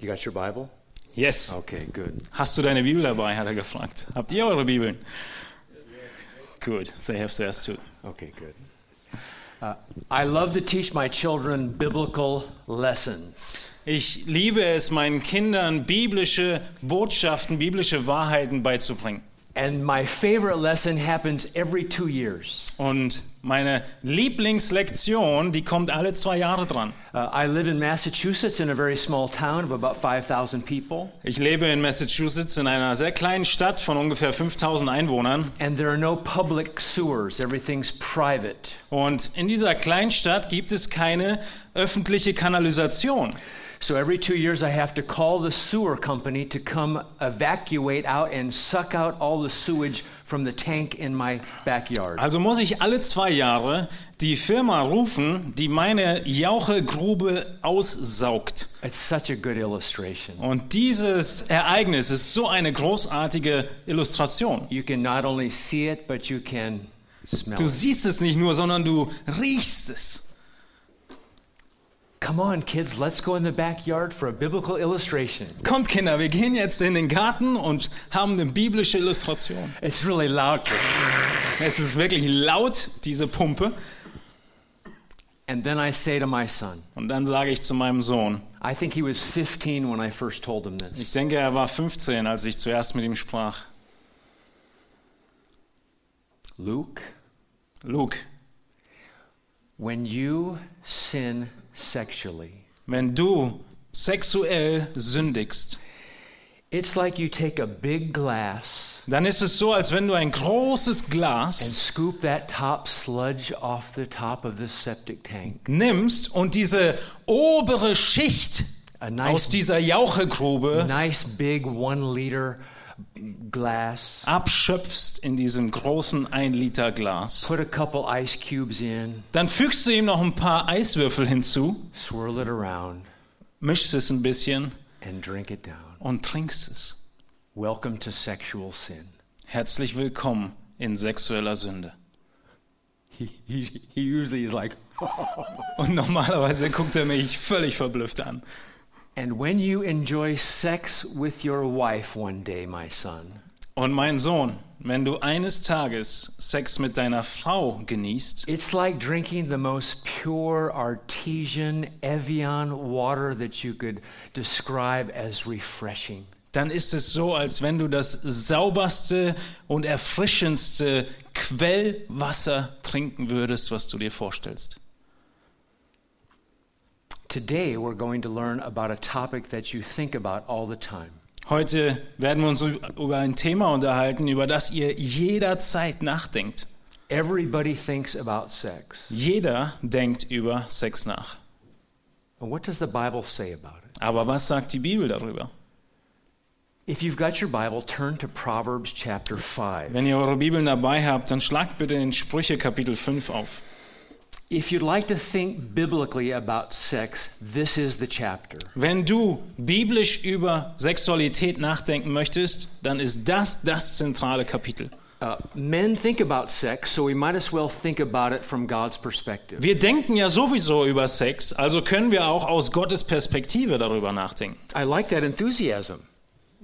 You got your Bible? Yes. Okay, good. Hast du deine Bibel dabei, hat er gefragt. Habt ihr eure Bibeln? Good. They have theirs too. Okay, good. Uh, I love to teach my children biblical lessons. Ich liebe es, meinen Kindern biblische Botschaften, biblische Wahrheiten beizubringen. And my favorite lesson happens every two years. Und meine Lieblingslektion, die kommt alle zwei Jahre dran. Uh, I live in Massachusetts in a very small town of about 5,000 people, Ich lebe in Massachusetts in einer sehr kleinen Stadt von ungefähr 5000 Einwohnern. and there are no public sewers. Everything's private. Und in dieser kleinen Stadt gibt es keine öffentliche Kanalisation. So every two years, I have to call the sewer company to come evacuate out and suck out all the sewage from the tank in my backyard. Also muss ich alle zwei Jahre die Firma rufen, die meine Jauchegrube aussaugt. It's such a good illustration. Und dieses Ereignis ist so eine großartige Illustration. You can not only see it, but you can smell Du siehst es nicht nur, sondern du riechst es. Come on, kids, let's go in the backyard for a biblical illustration. Kommt Kinder, wir gehen jetzt in den Garten und haben eine biblische Illustration. It's really loud. Es ist wirklich laut, diese Pumpe. And then I say to my son, Und dann sage ich zu meinem Sohn, I think he was 15 when I first told him this. ich denke, er war 15, als ich zuerst mit ihm sprach. Luke, Luke, when you sin sexually, wenn du sexuell sündigst, it's like you take a big glass dann ist es so, als wenn du ein großes and Glas scoop that top sludge off the top of the septic tank. nimmst und diese obere Schicht A aus nice, dieser Jauchegrube nice big one liter glass. abschöpfst in diesem großen 1 Liter Glas. Put a couple ice cubes in, Dann fügst du ihm noch ein paar Eiswürfel hinzu, swirl it around, mischst es ein bisschen and drink it down. und trinkst es. Welcome to sexual sin. Herzlich willkommen in sexueller Sünde. He, he, he usually is like, Und normalerweise guckt er mich völlig verblüfft an. And when you enjoy sex with your wife one day, my son, Und mein Sohn, wenn du eines Tages Sex mit deiner Frau genießt, it's like drinking the most pure artesian Evian water that you could describe as refreshing. dann ist es so, als wenn du das sauberste und erfrischendste Quellwasser trinken würdest, was du dir vorstellst. Today, we're going to learn about a topic that you think about all the time. Heute werden wir uns über ein Thema unterhalten, über das ihr jederzeit nachdenkt. Everybody thinks about sex. Jeder denkt über Sex nach. And what does the Bible say about it? Aber was sagt die Bibel darüber? If you've got your Bible, turn to Proverbs chapter 5. Wenn ihr eure Bibeln dabei habt, dann schlagt bitte in Sprüche Kapitel 5 auf. Wenn du biblisch über Sexualität nachdenken möchtest, dann ist das das zentrale Kapitel. Men think about sex, so we might as well think about it from God's perspective. Wir denken ja sowieso über Sex, also können wir auch aus Gottes Perspektive darüber nachdenken. I like that enthusiasm.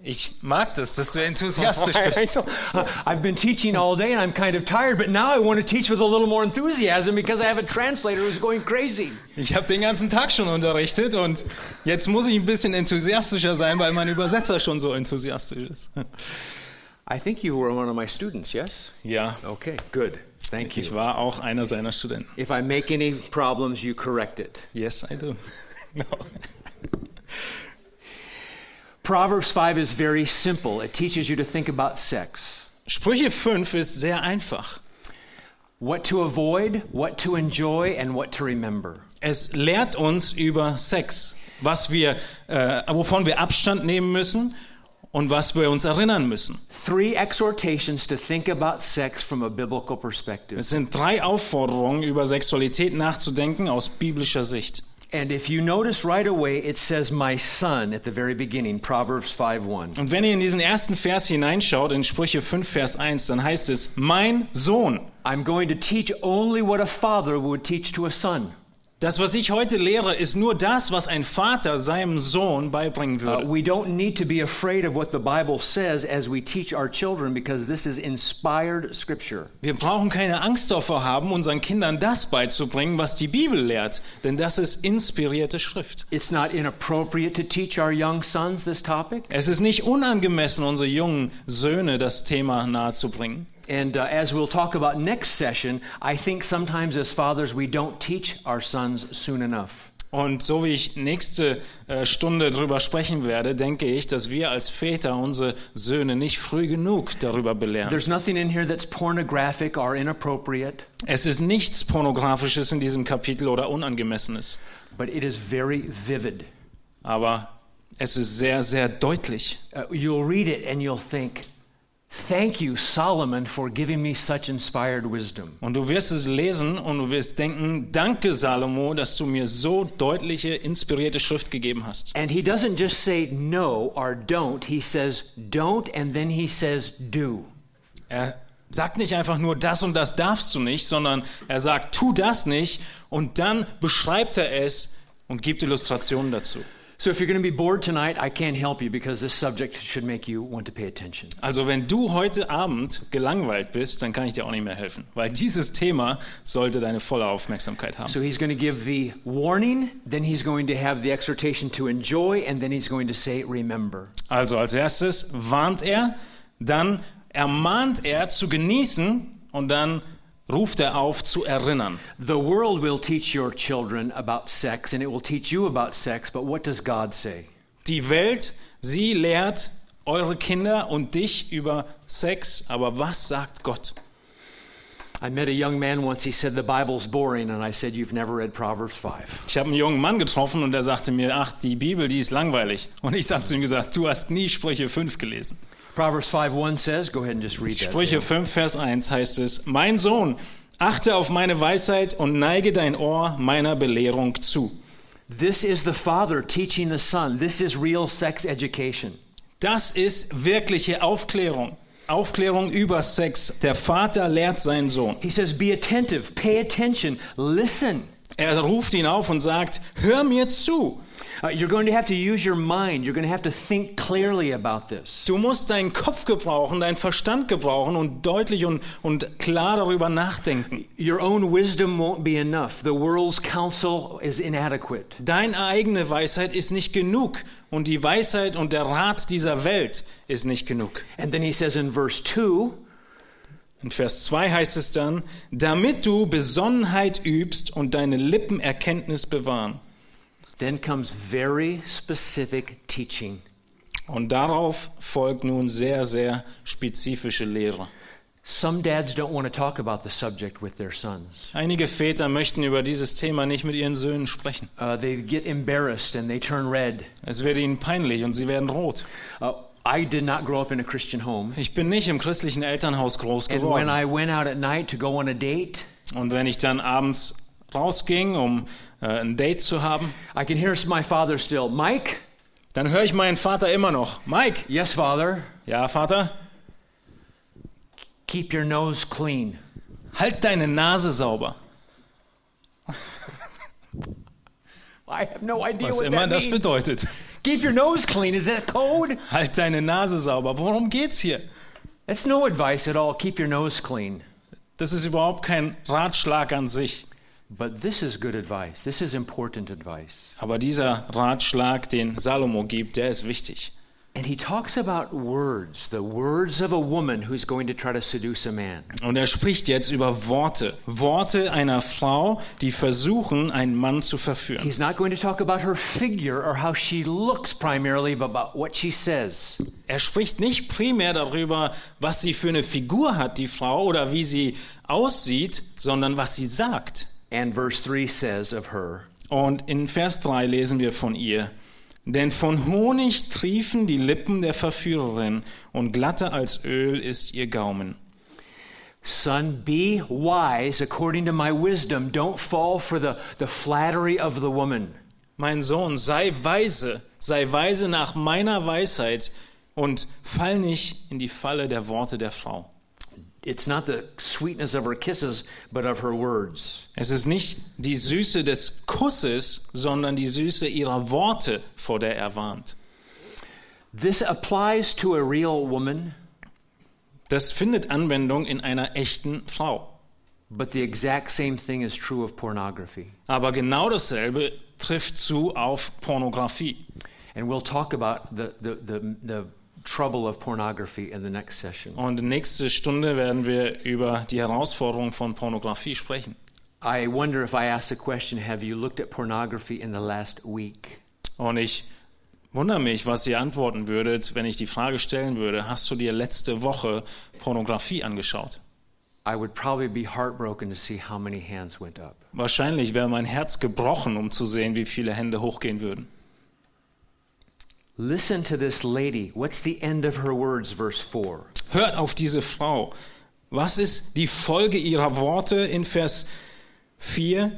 Ich mag das, dass du enthusiastisch bist. know. I've been teaching all day and I'm kind of tired, but now I want to teach with a little more enthusiasm because I have a translator who's going crazy. Ich habe den ganzen Tag schon unterrichtet und jetzt muss ich ein bisschen enthusiastischer sein, weil mein Übersetzer schon so enthusiastisch ist. I think you were one of my students, yes? Ja, Okay, good. Thank ich you. war auch einer seiner Studenten. If I make any problems, you correct it. Yes, I do. No. Proverbs 5 is very simple. It teaches you to think about sex. Sprüche 5 ist sehr einfach. What to avoid, what to enjoy, and what to remember. Es lehrt uns über Sex, was wir, äh, wovon wir Abstand nehmen müssen und was wir uns erinnern müssen. Three exhortations to think about sex from a biblical perspective. Es sind drei Aufforderungen, über Sexualität nachzudenken aus biblischer Sicht. And if you notice right away, it says, My son at the very beginning, Proverbs 5 1. Und wenn ihr in diesen ersten Vers hineinschaut, in Sprüche 5, Vers 1, dann heißt es, mein Sohn. I'm going to teach only what a father would teach to a son. Das, was ich heute lehre, ist nur das, was ein Vater seinem Sohn beibringen Uh, würde. we don't need to be afraid of what the Bible says as we teach our children because this is inspired scripture. Wir brauchen keine Angst davor haben, unseren Kindern das beizubringen, was die Bibel lehrt, denn das ist inspirierte Schrift. It's not inappropriate to teach our young sons this topic. Es ist nicht unangemessen, unsere jungen Söhne das Thema nahezubringen. And uh, as we'll talk about next session, I think sometimes as fathers we don't teach our sons soon enough. Und so wie ich nächste äh, Stunde darüber sprechen werde, denke ich, dass wir als Väter unsere Söhne nicht früh genug darüber belehren. There's nothing in here that's pornographic or inappropriate, Es ist nichts Pornografisches in diesem Kapitel oder Unangemessenes, but it is very vivid. aber es ist sehr, sehr deutlich. Uh, you'll read it and you'll think, Thank you, Solomon, for giving me such inspired wisdom. Und du wirst es lesen und du wirst denken, danke Salomo, dass du mir so deutliche, inspirierte Schrift gegeben hast. And he doesn't just say no or don't, he says don't and then he says do. Er sagt nicht einfach nur, das und das darfst du nicht, sondern er sagt, tu das nicht und dann beschreibt er es und gibt Illustrationen dazu. So if you're going to be bored tonight, I can't help you because this subject should make you want to pay attention. Also wenn du heute Abend gelangweilt bist, dann kann ich dir auch nicht mehr helfen, weil dieses Thema sollte deine volle Aufmerksamkeit haben. So he's going to give the warning, then he's going to have the exhortation to enjoy, and then he's going to say, remember. Also als erstes warnt er, dann ermahnt er zu genießen und dann ruft er auf zu erinnern. The world will teach your children about sex, and it will teach you about sex, but what does God say? Die Welt, sie lehrt eure Kinder und dich über Sex, aber was sagt Gott? I met a young man once, he said, The Bible's boring, and I said, You've never read Proverbs 5. Ich habe einen jungen Mann getroffen und der sagte mir, ach, die Bibel, die ist langweilig. Und ich habe zu ihm gesagt, du hast nie Sprüche 5 gelesen. Proverbs 5 1 says, Go ahead and just read that. Sprüche 5, Vers 1 heißt es, mein Sohn, achte auf meine Weisheit und neige dein Ohr meiner Belehrung zu. This is the father teaching the son. This is real sex education. Das ist wirkliche Aufklärung. Aufklärung über Sex. Der Vater lehrt seinen Sohn. He says, Be attentive, pay attention, listen. Er ruft ihn auf und sagt, hör mir zu. Uh, you're going to have to use your mind. You're going to have to think clearly about this. Du musst deinen Kopf gebrauchen, deinen Verstand gebrauchen und deutlich und, und klar darüber nachdenken. Your own wisdom won't be enough. The world's counsel is inadequate. Deine eigene Weisheit ist nicht genug und die Weisheit und der Rat dieser Welt ist nicht genug. And then he says in verse 2 In Vers 2 heißt es dann, damit du Besonnenheit übst und deine Lippen Erkenntnis bewahren. Then comes very specific teaching. Und darauf folgt nun sehr, sehr spezifische Lehre. Some dads don't want to talk about the subject with their sons. Einige Väter möchten über dieses Thema nicht mit ihren Söhnen sprechen. Uh, they get embarrassed and they turn red. Es wird ihnen peinlich und sie werden rot. Uh, I did not grow up in a Christian home. Ich bin nicht im christlichen Elternhaus groß And when geworden. I went out at night to go on a date, Und wenn ich dann abends rausging, um ein Date zu haben, I can hear my father still, Mike? dann höre ich meinen Vater immer noch. Mike, Yes, father. ja Vater, Keep your nose clean. halt deine Nase sauber. I have no idea Was what immer that das means. bedeutet. Keep your nose clean. Is that code? Halt deine Nase sauber. Worum geht's hier? That's no advice at all. Keep your nose clean. Das ist überhaupt kein Ratschlag an sich. But this is good advice. This is important advice. Aber dieser Ratschlag, den Salomo gibt, der ist wichtig. And he talks about words, the words of a woman who's going to try to seduce a man. Und er spricht jetzt über Worte. Worte einer Frau, die versuchen, einen Mann zu verführen. He's not going to talk about her figure or how she looks primarily, but about what she says. Er spricht nicht primär darüber, was sie für eine Figur hat, die Frau, oder wie sie aussieht, sondern was sie sagt. And verse 3 says of her, Und in Vers 3 lesen wir von ihr. Denn von Honig triefen die Lippen der Verführerin und glatter als Öl ist ihr Gaumen. Son, be wise according to my wisdom. Don't fall for the, the flattery of the woman. Mein Sohn, sei weise, sei weise nach meiner Weisheit und fall nicht in die Falle der Worte der Frau. It's not the sweetness of her kisses, but of her words. Es ist nicht die Süße des Kusses, sondern die Süße ihrer Worte, vor der er warnt. This applies to a real woman, Das findet Anwendung in einer echten Frau. but the exact same thing is true of pornography. Aber genau dasselbe trifft zu auf Pornografie. And we'll talk about the, the, the, the trouble of pornography in the next session. Und nächste Stunde werden wir über die Herausforderung von Pornografie sprechen. I wonder if I ask the question Have you looked at pornography in the last week? Und ich wundere mich, was ihr antworten würdet, wenn ich die Frage stellen würde, hast du dir letzte Woche Pornografie angeschaut? I would probably be heartbroken to see how many hands went up. Wahrscheinlich wäre mein Herz gebrochen, um zu sehen, wie viele Hände hochgehen würden. Listen to this lady. What's the end of her words, verse 4? Hört auf diese Frau. Was ist die Folge ihrer Worte in Vers 4?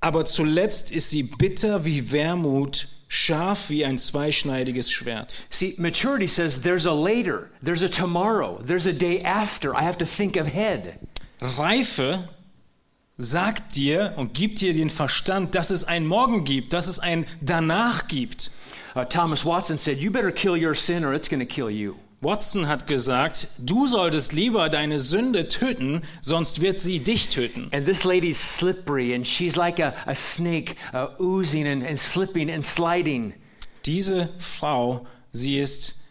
Aber zuletzt ist sie bitter wie Wermut, scharf wie ein zweischneidiges Schwert. See, maturity says there's a later, there's a tomorrow, there's a day after. I have to think ahead. Reife sagt dir und gibt dir den Verstand, dass es ein Morgen gibt, dass es ein Danach gibt. Uh, Thomas Watson said, You better kill your sin or it's going to kill you. Watson hat gesagt, du solltest lieber deine Sünde töten, sonst wird sie dich töten. And this lady's slippery and she's like a, a snake uh, oozing and, and slipping and sliding. Diese Frau, sie ist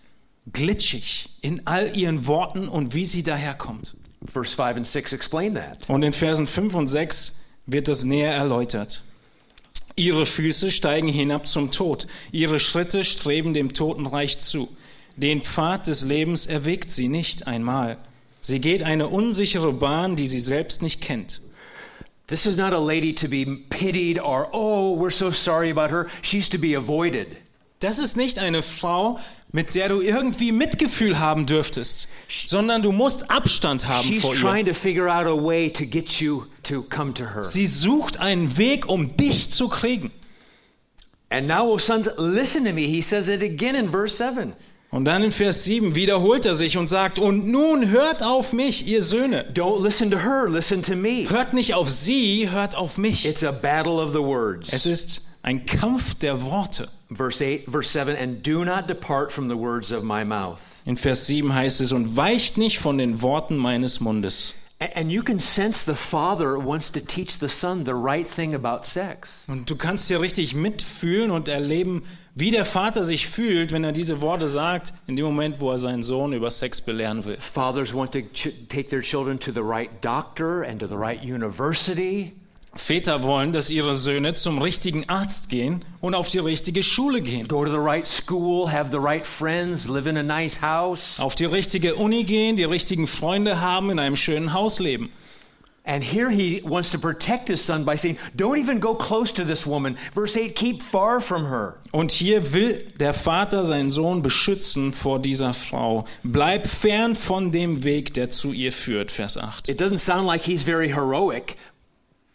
glitschig in all ihren Worten und wie sie daherkommt. Verse 5 and 6 explain that. Und in Versen 5 und 6 wird das näher erläutert. Ihre Füße steigen hinab zum Tod, ihre Schritte streben dem Totenreich zu. Den Pfad des Lebens erwägt sie nicht einmal. Sie geht eine unsichere Bahn, die sie selbst nicht kennt. This is not a lady to be pitied or, oh, we're so sorry about her. She's to be avoided. Das ist nicht eine Frau, mit der du irgendwie Mitgefühl haben dürftest, sondern du musst Abstand haben She's vor ihr. to to. Sie sucht einen Weg, um dich zu kriegen. And now, oh sons, listen to me. He says it again in verse 7. Und dann in Vers 7 wiederholt er sich und sagt, und nun hört auf mich, ihr Söhne. Don't listen to her, listen to me. Hört nicht auf sie, hört auf mich. It's a battle of the words. Es ist ein Kampf der Worte. Verse 8, verse 7, and do not depart from the words of my mouth. In Vers 7 heißt es, und weicht nicht von den Worten meines Mundes. A- And you can sense the father wants to teach the son the right thing about sex. Und du kannst hier richtig mitfühlen und erleben, wie der Vater sich fühlt, wenn er diese Worte sagt, in dem Moment, wo er seinen Sohn über Sex belehren will. Fathers want to take their children to the right doctor and to the right university. Väter wollen, dass ihre Söhne zum richtigen Arzt gehen und auf die richtige Schule gehen. go to the right school, have the right friends, live in a nice house. Auf die richtige Uni gehen, die richtigen Freunde haben, in einem schönen Haus leben. And here he wants to protect his son by saying, Don't even go close to this woman. Verse 8, keep far from her. Und hier will der Vater seinen Sohn beschützen vor dieser Frau. Bleib fern von dem Weg, der zu ihr führt, Vers 8. It doesn't sound like he's very heroic.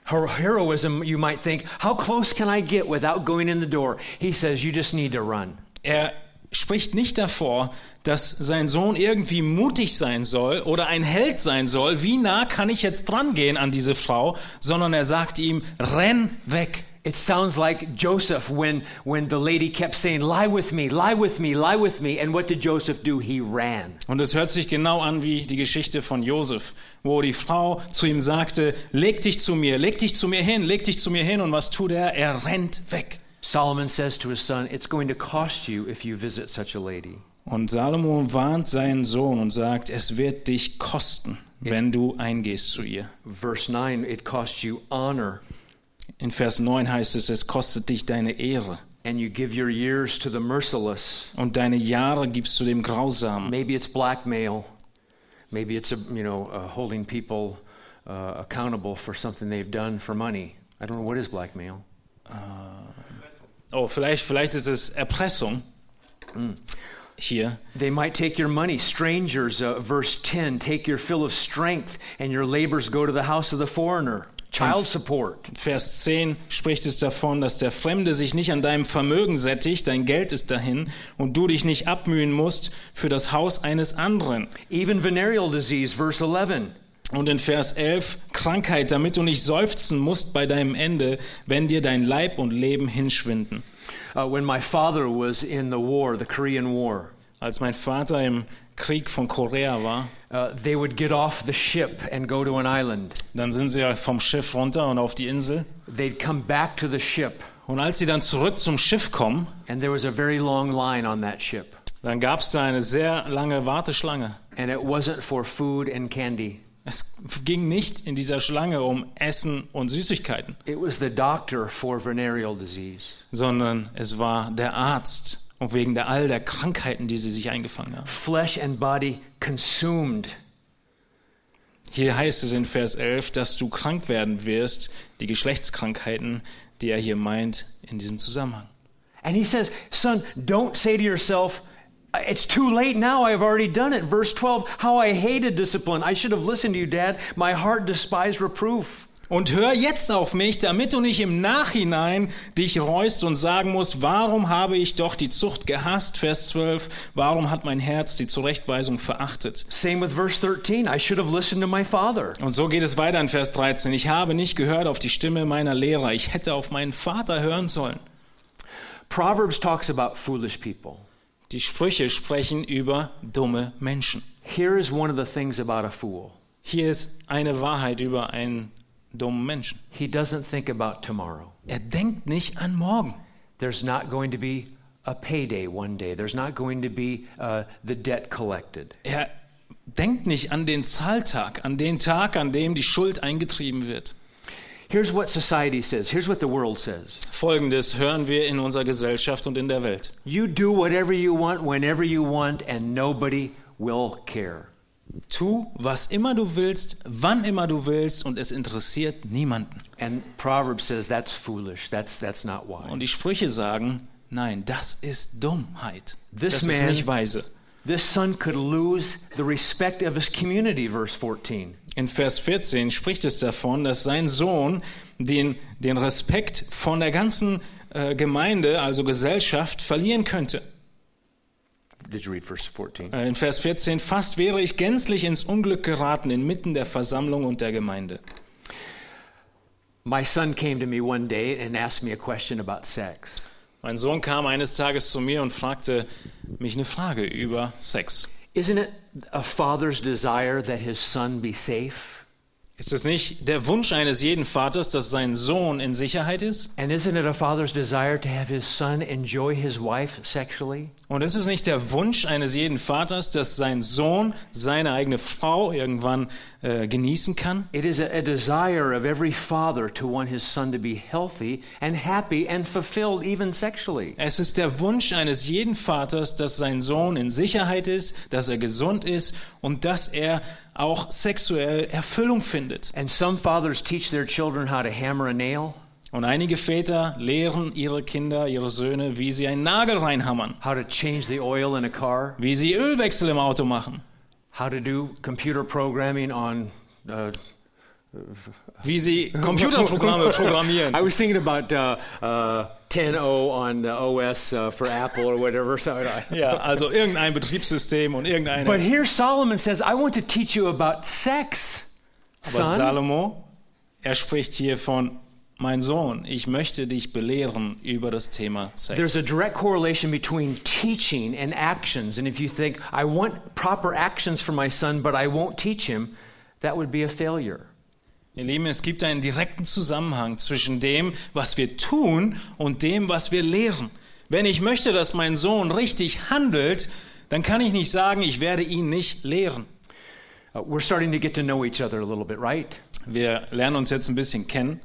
Her heroism, you might think, how close can I get without going in the door? He says, You just need to run. Er spricht nicht davor, dass sein Sohn irgendwie mutig sein soll oder ein Held sein soll. Wie nah kann ich jetzt dran gehen an diese Frau? Sondern er sagt ihm, renn weg. It sounds like Joseph when, when the lady kept saying, Lie with me, lie with me, lie with me. And what did Joseph do? He ran. Und es hört sich genau an wie die Geschichte von Josef, wo die Frau zu ihm sagte, leg dich zu mir, leg dich zu mir hin, leg dich zu mir hin. Und was tut er? Er rennt weg. Solomon says to his son, It's going to cost you if you visit such a lady. Und Salomo warnt seinen Sohn und sagt, es wird dich kosten, wenn du eingehst zu ihr. Verse 9, it costs you honor, In Vers 9 heißt es, es kostet dich deine Ehre. and you give your years to the merciless. Und deine Jahre gibst du dem Grausamen. Maybe it's blackmail. Maybe it's a, you know uh, holding people uh, accountable for something they've done for money. I don't know what is blackmail. Oh, vielleicht, vielleicht ist es Erpressung. Hier. They might take your money. Strangers, uh, verse 10, take your fill of strength, and your labors go to the house of the foreigner. Child support. Vers 10 spricht es davon, dass der Fremde sich nicht an deinem Vermögen sättigt, dein Geld ist dahin und du dich nicht abmühen musst für das Haus eines anderen. Even venereal disease, verse 11. Und in Vers 11 Krankheit, damit du nicht seufzen musst bei deinem Ende, wenn dir dein Leib und Leben hinschwinden. Uh, when my father was in the war, the Korean War, Als mein Vater im Krieg von Korea war, uh, they would get off the ship and go to an island. dann sind sie vom Schiff runter und auf die Insel. They'd come back to the ship, Und als sie dann zurück zum Schiff kommen, and there was a very long line on that ship. dann gab es da eine sehr lange Warteschlange. And it wasn't for food and candy, Es ging nicht in dieser Schlange um Essen und Süßigkeiten, it was the doctor for venereal disease. sondern es war der Arzt und wegen der all der Krankheiten, die sie sich eingefangen haben. Flesh and body consumed. Hier heißt es in Vers 11, dass du krank werden wirst, die Geschlechtskrankheiten, die er hier meint in diesem Zusammenhang. And he says, Son, don't say to yourself, it's too late now. I've already done it. Verse 12, how I hated discipline. I should have listened to you, Dad. My heart despised reproof. Und hör jetzt auf mich, damit du nicht im Nachhinein dich reust und sagen musst, warum habe ich doch die Zucht gehasst? Vers 12, warum hat mein Herz die Zurechtweisung verachtet? Same with verse 13. I should have listened to my father. Und so geht es weiter in Vers 13. Ich habe nicht gehört auf die Stimme meiner Lehrer. Ich hätte auf meinen Vater hören sollen. Proverbs talks about foolish people. Die Sprüche sprechen über dumme Menschen. Here is one of the things about a fool Hier ist eine Wahrheit über einen dummen Menschen. he doesn't think about tomorrow. Er denkt nicht an morgen. There's not going to be a payday one day, there's not going to be uh, the debt collected. Er denkt nicht an den Zahltag, an den Tag, an dem die Schuld eingetrieben wird. Here's what society says, here's what the world says. Folgendes hören wir in unserer Gesellschaft und in der Welt. You do whatever you want, whenever you want, and nobody will care. Tu, was immer du willst, wann immer du willst und es interessiert niemanden. And Proverbs says that's foolish. That's that's not wise. Und die Sprüche sagen, nein, das ist Dummheit. This das ist nicht weise. This son could lose the respect of his community, verse 14. In Vers 14 spricht es davon, dass sein Sohn den, den Respekt von der ganzen äh, Gemeinde, also Gesellschaft, verlieren könnte. Did you read verse 14? Äh, in Vers 14, fast wäre ich gänzlich ins Unglück geraten inmitten der Versammlung und der Gemeinde. My son came to me one day and asked me a question about sex. Mein Sohn kam eines Tages zu mir und fragte mich eine Frage über Sex. Isn't it a father's desire that his son be safe? Ist es nicht der Wunsch eines jeden Vaters, dass sein Sohn in Sicherheit ist? And isn't it a father's desire to have his son enjoy his wife sexually? Und ist es nicht der Wunsch eines jeden Vaters, dass sein Sohn seine eigene Frau irgendwann äh, genießen kann? It is a, desire of every father to want his son to be healthy and happy and fulfilled, even sexually. Es ist der Wunsch eines jeden Vaters, dass sein Sohn in Sicherheit ist, dass er gesund ist und dass er auch sexuell Erfüllung findet. And some fathers teach their children how to hammer a nail, Und einige Väter lehren ihre Kinder, ihre Söhne, wie sie einen Nagel reinhammern, how to change the oil in a car, wie sie Ölwechsel im Auto machen, how to do computer programming on. Uh, wie sie Computerprogramme programmieren. I was thinking about uh, uh, 10.0 on the OS uh, for Apple or whatever. So Ja, also irgendein Betriebssystem und but here Solomon says, I want to teach you about sex, Aber son. Salomo, er spricht hier von, mein Sohn, ich möchte dich belehren über das Thema Sex. There's a direct correlation between teaching and actions. And if you think, I want proper actions for my son, but I won't teach him, that would be a failure. Ihr Lieben, es gibt einen direkten Zusammenhang zwischen dem, was wir tun und dem, was wir lehren. Wenn ich möchte, dass mein Sohn richtig handelt, dann kann ich nicht sagen, ich werde ihn nicht lehren. Uh, we're starting to get to know each other a little bit, right? Wir lernen uns jetzt ein bisschen kennen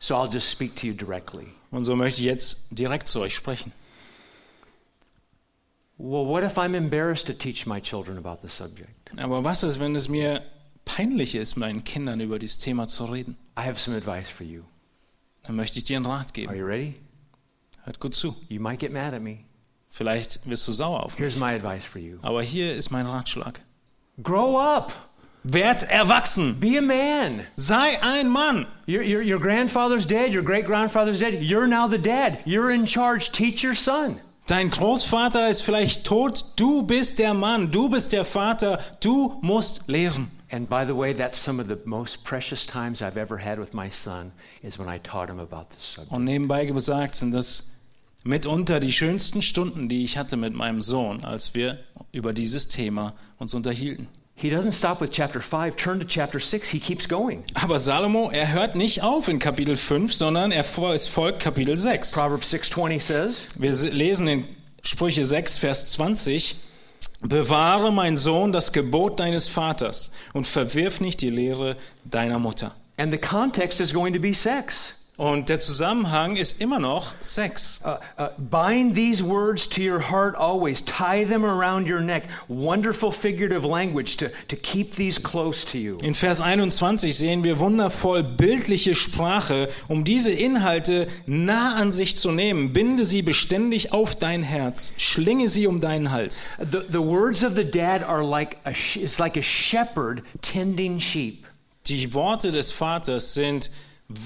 So I'll just speak to you directly. und so möchte ich jetzt direkt zu euch sprechen. Well, what if I'm embarrassed to teach my children about the subject? Aber was ist, wenn es mir peinlich ist, meinen Kindern über dieses Thema zu reden? I have some advice for you. Dann möchte ich dir einen Rat Are geben. you ready? Hört gut zu. You might get mad at me. Vielleicht wirst du sauer auf mich. Here's my advice for you Aber hier ist mein Ratschlag. grow up. Werd erwachsen. Be a man. Sei ein Mann. Your, your, your grandfather's dead, your great grandfather's dead. You're now the dad. You're in charge. Teach your son. Dein Großvater ist vielleicht tot. Du bist der Mann. Du bist der Vater. Du musst lehren. And by the way, that's some of the most precious times I've ever had with my son is when I taught him about this subject. Und nebenbei gesagt sind das mitunter die schönsten Stunden, die ich hatte mit meinem Sohn, als wir über dieses Thema uns unterhielten. He doesn't stop with chapter 5. Turn to chapter 6. He keeps going. Aber Salomo, er hört nicht auf in Kapitel 5, sondern er es folgt Kapitel 6. Proverbs 6:20 says, Wir lesen in Sprüche 6, Vers 20, Bewahre, mein Sohn, das Gebot deines Vaters und verwirf nicht die Lehre deiner Mutter. and the context is going to be sex. Und der Zusammenhang ist immer noch Sex. Uh, uh, bind these words to your heart always. Tie them around your neck. Wonderful figurative language to, to keep these close to you. In Vers 21 sehen wir wundervoll bildliche Sprache, um diese Inhalte nah an sich zu nehmen. Binde sie beständig auf dein Herz, schlinge sie um deinen Hals. The, the words of the dad are like a, it's like a shepherd tending sheep. Die Worte des Vaters sind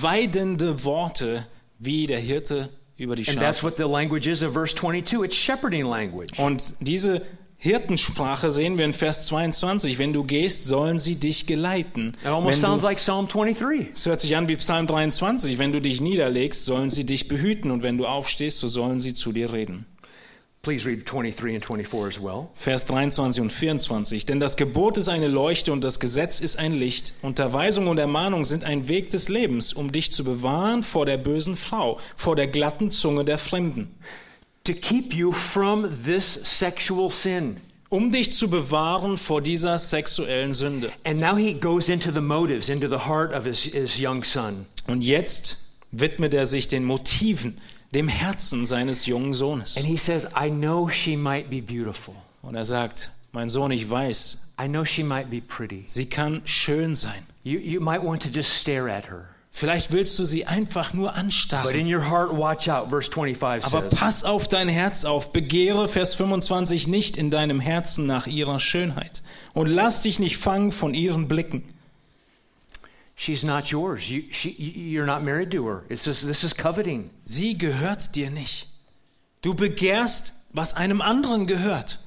weidende Worte, wie der Hirte über die And that's Schafe. what the language is of verse 22. It's shepherding language. Und diese Hirtensprache sehen wir in Vers 22. Wenn du gehst, sollen sie dich geleiten. It almost sounds du, like Psalm 23. es hört sich an wie Psalm 23. Wenn du dich niederlegst, sollen sie dich behüten. Und wenn du aufstehst, so sollen sie zu dir reden. Please read 23 and 24 as well. Vers 23 und 24. Denn das Gebot ist eine Leuchte und das Gesetz ist ein Licht. Unterweisung und Ermahnung sind ein Weg des Lebens, um dich zu bewahren vor der bösen Frau, vor der glatten Zunge der Fremden. To keep you from this sexual sin. Um dich zu bewahren vor dieser sexuellen Sünde. And now he goes into the motives, into the heart of his, his young son. Und jetzt widmet er sich den Motiven, dem Herzen seines jungen Sohnes. And he says, I know she might be beautiful. Und er sagt, mein Sohn, ich weiß, I know she might be pretty. sie kann schön sein. You, you might want to just stare at her. Vielleicht willst du sie einfach nur But anstarren. in your heart, watch out. Verse 25 Aber says, pass auf dein Herz auf, begehre, Vers 25, nicht in deinem Herzen nach ihrer Schönheit. Und lass dich nicht fangen von ihren Blicken. She's not yours. You, she, you- you're not married to her. It's just, this is coveting. Sie gehört dir nicht. Du begehrst, was einem anderen gehört.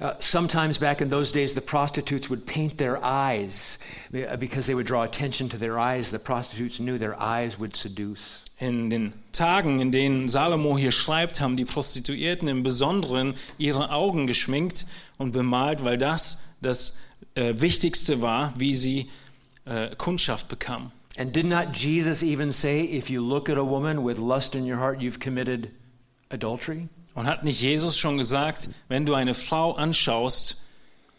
Uh, sometimes back in those days, the prostitutes would paint their eyes uh, because they would draw attention to their eyes. The prostitutes knew their eyes would seduce. In den Tagen, in denen Salomo hier schreibt, haben die Prostituierten im Besonderen ihre Augen geschminkt und bemalt, weil das das äh, Wichtigste war, wie sie äh, Kundschaft bekamen. And did not Jesus even say, if you look at a woman with lust in your heart, you've committed adultery? Und hat nicht Jesus schon gesagt, wenn du eine Frau anschaust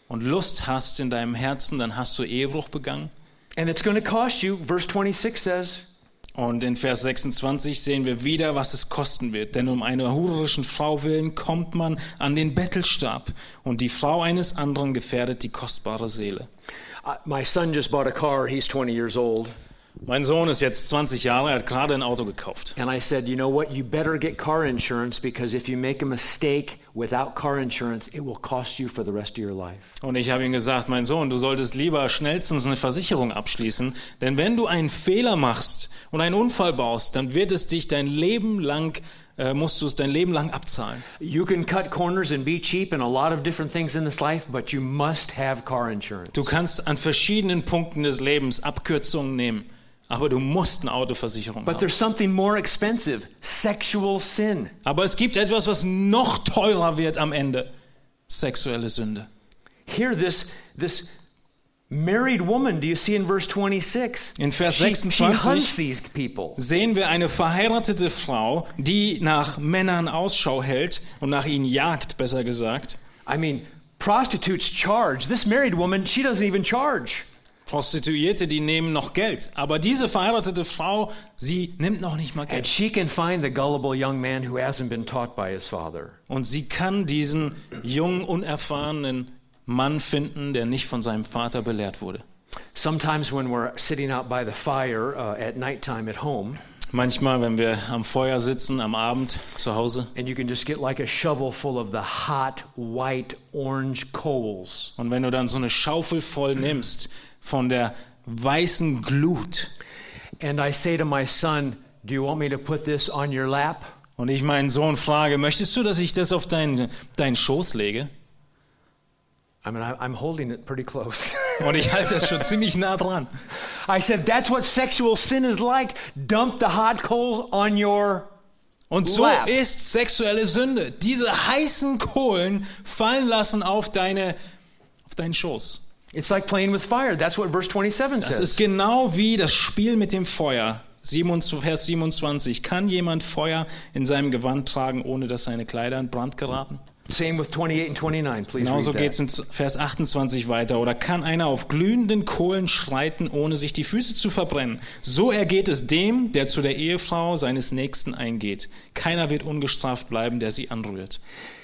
und Lust hast in deinem Herzen, dann hast du Ehebruch begangen? And it's going to cost you, verse 26 says. Und in Vers 26 sehen wir wieder, was es kosten wird. Denn um einer hurerischen Frau willen kommt man an den Bettelstab und die Frau eines anderen gefährdet die kostbare Seele. My son just bought a car. He's 20 years old. Mein Sohn ist jetzt 20 Jahre, er hat gerade ein Auto gekauft. And I said, you know what? You better get car insurance because if you make a mistake without car insurance, it will cost you for the rest of your life. Und ich habe ihm gesagt, mein Sohn, du solltest lieber schnellstens eine Versicherung abschließen, denn wenn du einen Fehler machst und einen Unfall baust, dann wird es dich dein Leben lang, äh, musst du es dein Leben lang abzahlen. You can cut corners and be cheap in a lot of different things in this life, but you must have car insurance. Du kannst an verschiedenen Punkten des Lebens Abkürzungen nehmen, aber du musst eine Autoversicherung But haben. something more expensive sexual sin. Aber es gibt etwas, was noch teurer wird am Ende. Sexuelle Sünde. Here, this, this married woman, do you see in verse 26? In Vers She, she 26 hunts these people. sehen wir eine verheiratete Frau, die nach Männern Ausschau hält und nach ihnen jagt, besser gesagt. I mean, prostitutes charge. This married woman, she doesn't even charge. Prostituierte, die nehmen noch Geld. Aber diese verheiratete Frau, sie nimmt noch nicht mal And Geld. she can find the gullible young man who hasn't been taught by his father. Und sie kann diesen jungen, unerfahrenen Mann finden, der nicht von seinem Vater belehrt wurde. Sometimes when we're sitting out by the fire uh, at nighttime at home, Manchmal, wenn wir am Feuer sitzen, am Abend zu Hause, and you can just get like a shovel full of the hot, white, orange coals. und wenn du dann so eine Schaufel voll nimmst von der weißen Glut And I say to my son, Do you want me to put this on your lap? und ich meinen Sohn frage, möchtest du, dass ich das auf deinen, deinen Schoß lege? I mean, I'm holding it pretty close. Und ich halte es schon ziemlich nah dran. I said, That's what sexual sin is like. Dump the hot coals on your. Und so Lap. ist sexuelle Sünde. Diese heißen Kohlen fallen lassen auf, deine, auf deinen Schoß. It's like playing with fire. That's what verse 27 Das says. ist genau wie das Spiel mit dem Feuer. 27, Vers 27. Kann jemand Feuer in seinem Gewand tragen, ohne dass seine Kleider in Brand geraten? Same with 28 and 29. Please Genauso geht es in Vers 28 weiter. Oder kann einer auf glühenden Kohlen schreiten, ohne sich die Füße zu verbrennen? So ergeht es dem, der zu der Ehefrau seines Nächsten eingeht. Keiner wird ungestraft bleiben, der sie anrührt.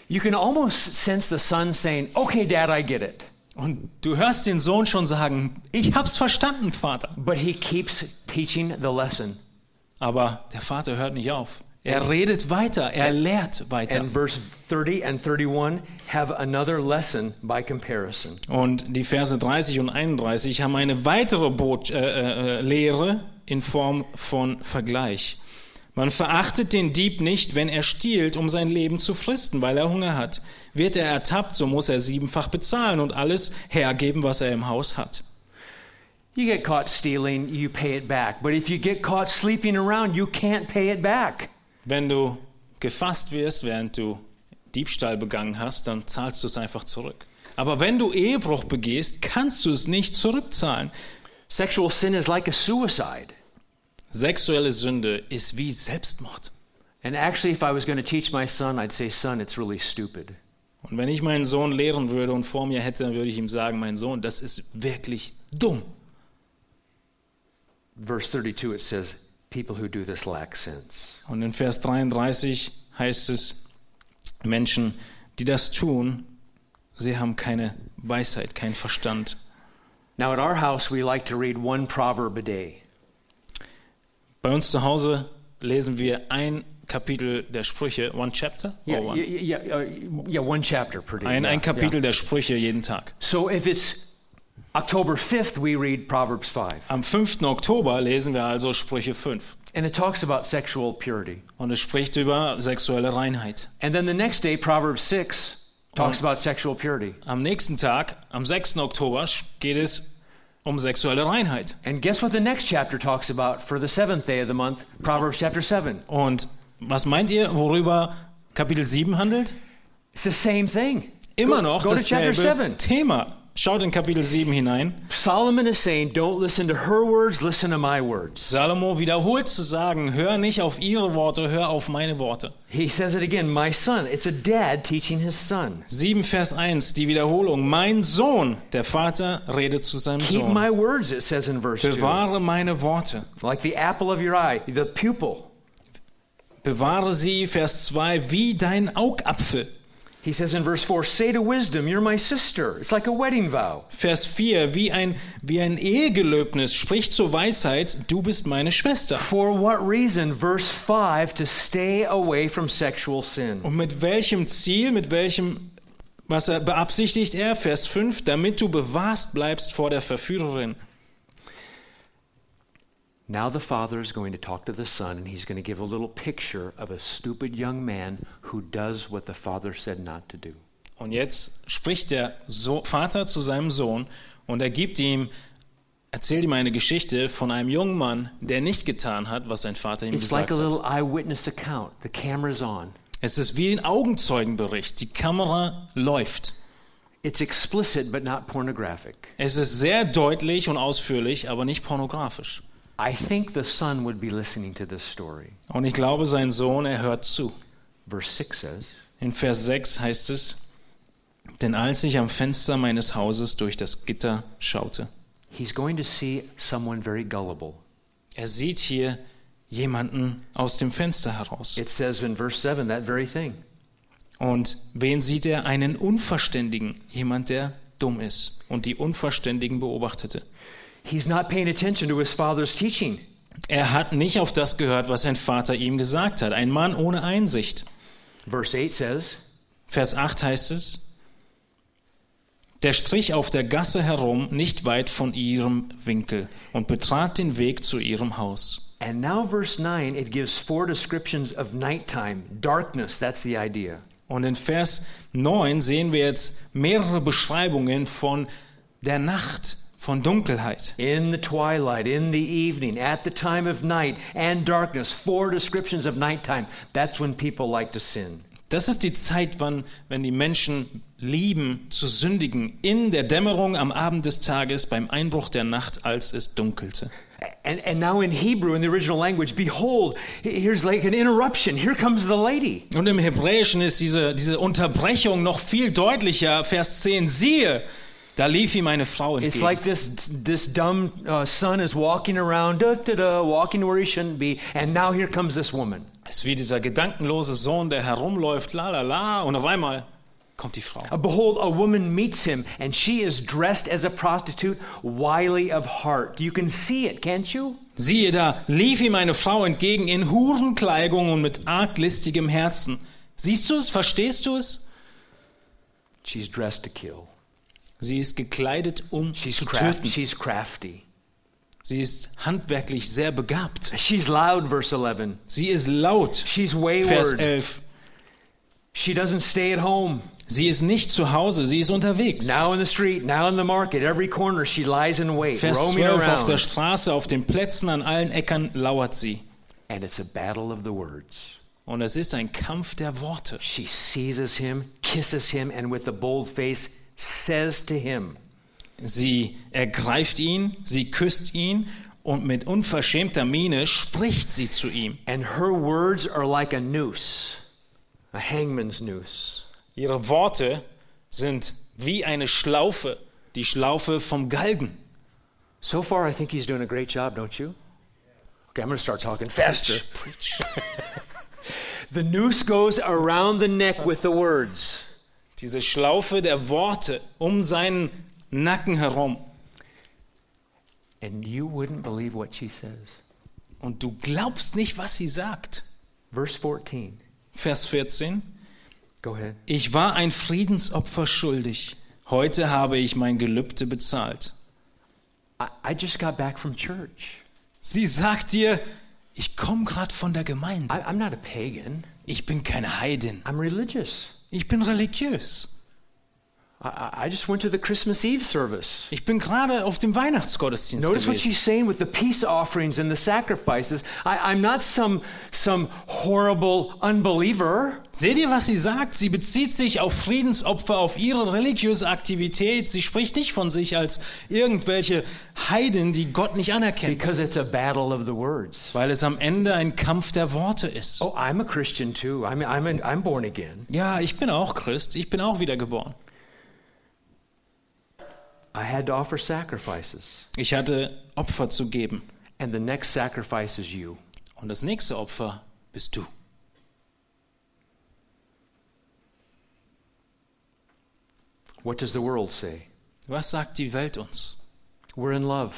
You can almost sense the son saying, Okay, Dad, I get it. Und du hörst den Sohn schon sagen, ich hab's verstanden, Vater. But he keeps teaching the lesson. Aber der Vater hört nicht auf. Er redet weiter, er lehrt weiter. And verse 30 and 31 have another lesson by comparison. Und die Verse 30 und 31 haben eine weitere Bot äh, äh, Lehre in Form von Vergleich. Man verachtet den Dieb nicht, wenn er stiehlt, um sein Leben zu fristen, weil er Hunger hat. Wird er ertappt, so muss er siebenfach bezahlen und alles hergeben, was er im Haus hat. You get caught stealing, you pay it back. But if you get caught sleeping around, you can't pay it back. Wenn du gefasst wirst, während du Diebstahl begangen hast, dann zahlst du es einfach zurück. Aber wenn du Ehebruch begehst, kannst du es nicht zurückzahlen. Sexual sin is like a suicide. Sexuelle Sünde ist wie Selbstmord. And actually, if I was going to teach my son, I'd say, Son, it's really stupid. Und wenn ich meinen Sohn lehren würde und vor mir hätte, dann würde ich ihm sagen, mein Sohn, das ist wirklich dumm. Verse 32, it says, People who do this lack sense. Und in Vers 33 heißt es, Menschen, die das tun, sie haben keine Weisheit, keinen Verstand. Now, at our house, we like to read one proverb a day. Bei uns zu Hause lesen wir ein Kapitel der Sprüche, one chapter? Yeah, one? yeah, yeah, uh, yeah, one chapter per day. Ein, ein Kapitel der Sprüche jeden Tag. So if it's October 5th, we read Proverbs 5. Am 5. Oktober lesen wir also Sprüche 5. And it talks about sexual purity. Und es spricht über sexuelle Reinheit. And then the next day, Proverbs 6 talks about sexual purity. Am nächsten Tag, am 6. Oktober, geht es um sexuelle Reinheit. And guess what the next chapter talks about for the seventh day of the month? Proverbs chapter 7. Und was meint ihr, worüber Kapitel 7 handelt? It's the same thing. Immer Go- noch go chapter dasselbe 7. Thema. Schaut in Kapitel 7 hinein. Solomon is saying, Don't listen to her words, listen to my words. Salomo wiederholt zu sagen, hör nicht auf ihre Worte, hör auf meine Worte. He says it again, My son. It's a dad teaching his son. 7 Vers 1, die Wiederholung. Mein Sohn, der Vater redet zu seinem Keep Sohn. my words, it says in verse 2. Bewahre meine Worte. Like the apple of your eye, the pupil. Bewahre sie, Vers 2, wie dein Augapfel. He says in verse 4, Say to wisdom, You're my sister. It's like a wedding vow. Vers 4, wie ein, wie ein Ehegelöbnis, sprich zur Weisheit, du bist meine Schwester. For what reason? Verse 5 to stay away from sexual sin. Und mit welchem Ziel, mit welchem, was er beabsichtigt er? Vers 5, damit du bewahrst bleibst vor der Verführerin. Now the father is going to talk to the son, and he's going to give a little picture of a stupid young man who does what the father said not to do. Und jetzt spricht der so Vater zu seinem Sohn und er gibt ihm, erzählt ihm eine Geschichte von einem jungen Mann, der nicht getan hat, was sein Vater ihm It's like gesagt a hat. eyewitness account. The camera's on. Es ist wie ein Augenzeugenbericht. Die Kamera läuft. It's explicit but not pornographic. Es ist sehr deutlich und ausführlich, aber nicht pornografisch. I think the son would be listening to this story. Und ich glaube, sein Sohn, er hört zu. Verse 6 says, In Vers 6 heißt es, denn als ich am Fenster meines Hauses durch das Gitter schaute, He's going to see someone very gullible. er sieht hier jemanden aus dem Fenster heraus. It says in verse 7 that very thing. Und wen sieht er? Einen Unverständigen, jemand, der dumm ist und die Unverständigen beobachtete. He's not paying attention to his father's teaching. Er hat nicht auf das gehört, was sein Vater ihm gesagt hat. Ein Mann ohne Einsicht. Verse 8 says, Vers 8 heißt es, der strich auf der Gasse herum, nicht weit von ihrem Winkel, und betrat den Weg zu ihrem Haus. and now verse 9, it gives four descriptions of nighttime, darkness, that's the idea. Und in Vers 9 sehen wir jetzt mehrere Beschreibungen von der Nacht, von Dunkelheit. In the twilight, in the evening, at the time of night, and darkness. Four descriptions of nighttime. That's when people like to sin. Das ist die Zeit, wann, wenn die Menschen lieben zu sündigen, in der Dämmerung am Abend des Tages, beim Einbruch der Nacht, als es dunkelte. And, and now in Hebrew, in the original language, behold, here's like an interruption. Here comes the lady. Und im Hebräischen ist diese, diese Unterbrechung noch viel deutlicher. Vers 10, siehe, da lief ihm eine Frau It's like this, this dumb uh, son is walking around, da, da, da, walking where he shouldn't be, and now here comes this woman. Es ist wie dieser gedankenlose Sohn, der herumläuft, la la la, und auf einmal kommt die Frau. Uh, behold, a woman meets him, and she is dressed as a prostitute, wily of heart. You can see it, can't you? Siehe, da lief ihm eine Frau entgegen in Hurenkleidung und mit arglistigem Herzen. Siehst du es? Verstehst du es? She's dressed to kill. Sie ist gekleidet, um She's, zu craft, töten. she's crafty. Sie ist handwerklich sehr begabt. She's loud, verse 11. Sie ist laut. She's Vers wayward. 11. She doesn't stay at home. Sie ist nicht zu Hause, sie ist unterwegs. Now in the street, now in the market, every corner she lies in wait, Vers roaming 12. Auf der around. Straße, auf den Plätzen, an allen Eckern lauert sie. And it's a battle of the words. Und es ist ein Kampf der Worte. She seizes him, kisses him, and with a bold face says to him, Sie ergreift ihn, sie küsst ihn und mit unverschämter Miene spricht sie zu ihm. and her words are like a noose, a hangman's noose. Ihre Worte sind wie eine Schlaufe, die Schlaufe vom Galgen. So far, I think he's doing a great job, don't you? Okay, I'm going to start talking faster. Preach. The noose goes around the neck with the words. Diese Schlaufe der Worte um seinen Nacken herum. And you wouldn't believe what she says. Und du glaubst nicht, was sie sagt. Verse 14. Vers 14. Go ahead. Ich war ein Friedensopfer schuldig. Heute habe ich mein Gelübde bezahlt. I, I just got back from church. Sie sagt dir, ich komme gerade von der Gemeinde. I, I'm not a pagan, Ich bin keine Heidin. I'm religious. Ich bin religiös. I, just went to the Christmas Eve service. Ich bin gerade auf dem Weihnachtsgottesdienst Notice what gewesen. she's saying with the peace offerings and the sacrifices. I, I'm not some, some horrible unbeliever. Seht ihr, was sie sagt? Sie bezieht sich auf Friedensopfer, auf ihre religiöse Aktivität. Sie spricht nicht von sich als irgendwelche Heiden, die Gott nicht anerkennt, Because it's a battle of the words. weil es am Ende ein Kampf der Worte ist. Oh, I'm a Christian too. I'm, I'm, an, I'm born again. Ja, ich bin auch Christ, ich bin auch wiedergeboren. I had to offer sacrifices. Ich hatte Opfer zu geben. And the next sacrifice is you. Und das nächste Opfer bist du. What does the world say? Was sagt die Welt uns? We're in love.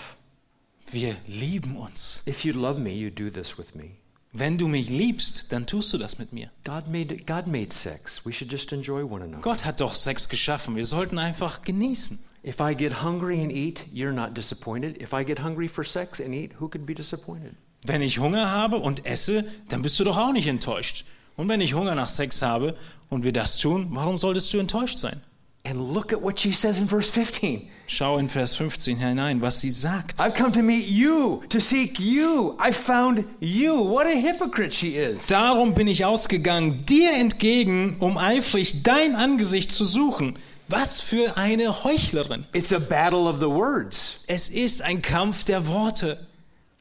Wir lieben uns. If you love me, you do this with me. Wenn du mich liebst, dann tust du das mit mir. God made, God made sex. We should just enjoy one another. Gott hat doch Sex geschaffen. Wir sollten einfach genießen. If I get hungry and eat, you're not disappointed. If I get hungry for sex and eat, who could be disappointed? Wenn ich Hunger habe und esse, dann bist du doch auch nicht enttäuscht. Und wenn ich Hunger nach Sex habe und wir das tun, warum solltest du enttäuscht sein? And look at what she says in verse 15. Schau in Vers 15 hinein, was sie sagt. I've come to meet you, to seek you. I found you. What a hypocrite she is. Darum bin ich ausgegangen, dir entgegen, um eifrig dein Angesicht zu suchen. Was für eine Heuchlerin. It's a battle of the words. Es ist ein Kampf der Worte.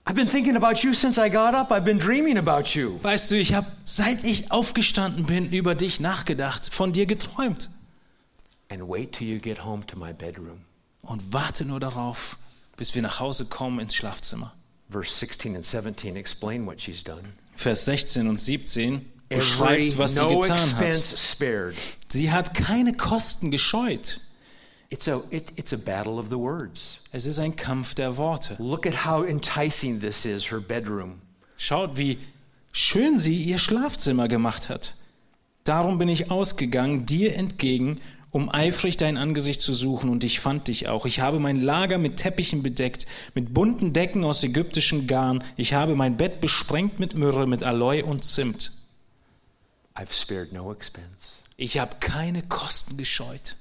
I've been thinking about you since I got up. I've been dreaming about you. Weißt du, ich habe, seit ich aufgestanden bin, über dich nachgedacht, von dir geträumt. And wait till you get home to my bedroom. Und warte nur darauf, bis wir nach Hause kommen ins Schlafzimmer. Verse 16 and 17 explain what she's done. Vers 16 und 17 Every, beschreibt, was sie getan hat. Sie hat keine Kosten gescheut. It's a, it, it's a battle of the words. Es ist ein Kampf der Worte. Look at how enticing this is, her bedroom. Schaut, wie schön sie ihr Schlafzimmer gemacht hat. Darum bin ich ausgegangen, dir entgegen, um eifrig dein Angesicht zu suchen, und ich fand dich auch. Ich habe mein Lager mit Teppichen bedeckt, mit bunten Decken aus ägyptischen Garn. Ich habe mein Bett besprengt mit Myrrhe, mit Aloe und Zimt. I've spared no expense. Ich habe keine Kosten gescheut.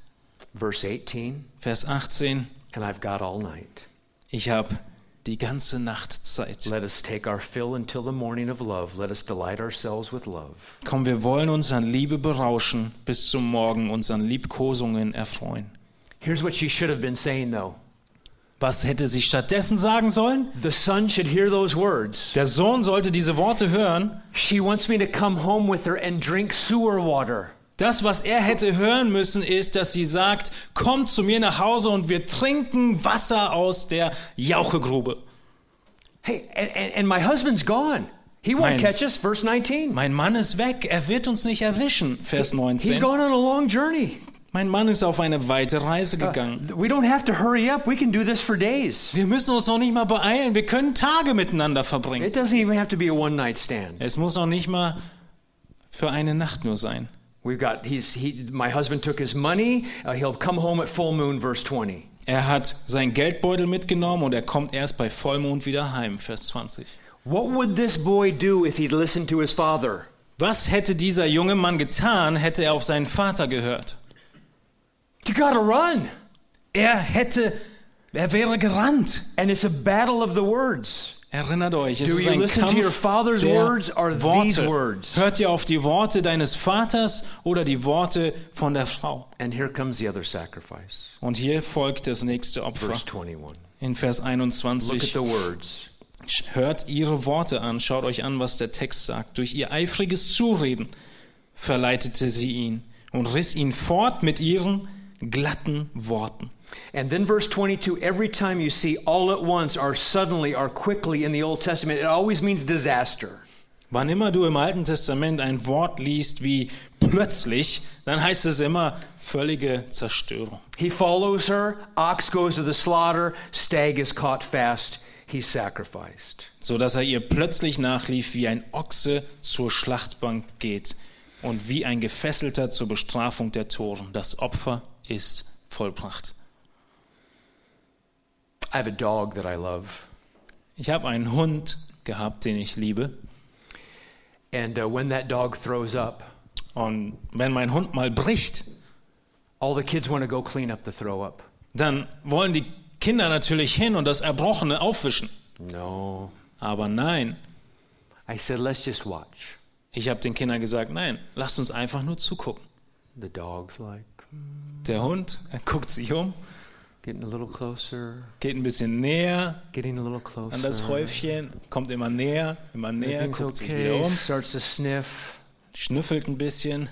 Verse 18, Vers 18. and I've got all night. Ich habe die ganze Nacht Zeit. Let us take our fill until the morning of love. Let us delight ourselves with love. Komm, wir wollen uns an Liebe berauschen, bis zum Morgen uns an Liebkosungen erfreuen. Here's what she should have been saying, though. Was hätte sie stattdessen sagen sollen? The son should hear those words. Der Sohn sollte diese Worte hören. She wants me to come home with her and drink sewer water. Das, was er hätte hören müssen, ist, dass sie sagt, komm zu mir nach Hause und wir trinken Wasser aus der Jauchegrube. Hey, and, and, my husband's gone. He won't Mein- catch us. Verse 19. Mein Mann ist weg, er wird uns nicht erwischen. Vers He's 19. gone on a long journey. Mein Mann ist auf eine weite Reise gegangen. We don't have to hurry up. We can do this for days. Wir müssen uns noch nicht mal beeilen, wir können Tage miteinander verbringen. It doesn't even have to be a one night stand. Es muss noch nicht mal für eine Nacht nur sein. We've got, he's, he, my husband took his money. Uh, he'll come home at full moon, verse 20. Er hat sein Geldbeutel mitgenommen und er kommt erst bei Vollmond wieder heim, Vers 20. What would this boy do if he'd listened to his father? Was hätte dieser junge Mann getan, hätte er auf seinen Vater gehört? You gotta run. Er hätte, er wäre gerannt. And it's a battle of the words. Erinnert euch, es Do ist ein Kampf your father's der words or these Worte. words? Hört ihr auf die Worte deines Vaters oder die Worte von der Frau? And here comes the other sacrifice. Und hier folgt das nächste Opfer Verse 21. in Vers Look at 21. the words. Hört ihre Worte an, schaut euch an, was der Text sagt. Durch ihr eifriges Zureden verleitete sie ihn und riss ihn fort mit ihren glatten Worten. And then verse 22 every time you see all at once or suddenly or quickly in the Old Testament, it always means disaster. Wann immer du im Alten Testament ein Wort liest wie plötzlich, dann heißt es immer völlige Zerstörung. He follows her, ox goes to the slaughter, stag is caught fast, he's sacrificed. So dass er ihr plötzlich nachlief, wie ein Ochse zur Schlachtbank geht und wie ein Gefesselter zur Bestrafung der Toren. Das Opfer ist vollbracht. I have a dog that I love. Ich habe einen Hund gehabt, den ich liebe. And uh, when that dog throws up, Und wenn mein Hund mal bricht, all the kids want to go clean up the throw up. dann wollen die Kinder natürlich hin und das Erbrochene aufwischen. No. Aber nein, I said, let's just watch. ich habe den Kindern gesagt, nein, lasst uns einfach nur zugucken. The dog's like Der Hund, er guckt sich um, getting a little closer, geht ein bisschen näher getting a little closer. an das Häufchen, kommt immer näher, immer näher, Everything's guckt sich wieder um, starts to sniff, schnüffelt ein bisschen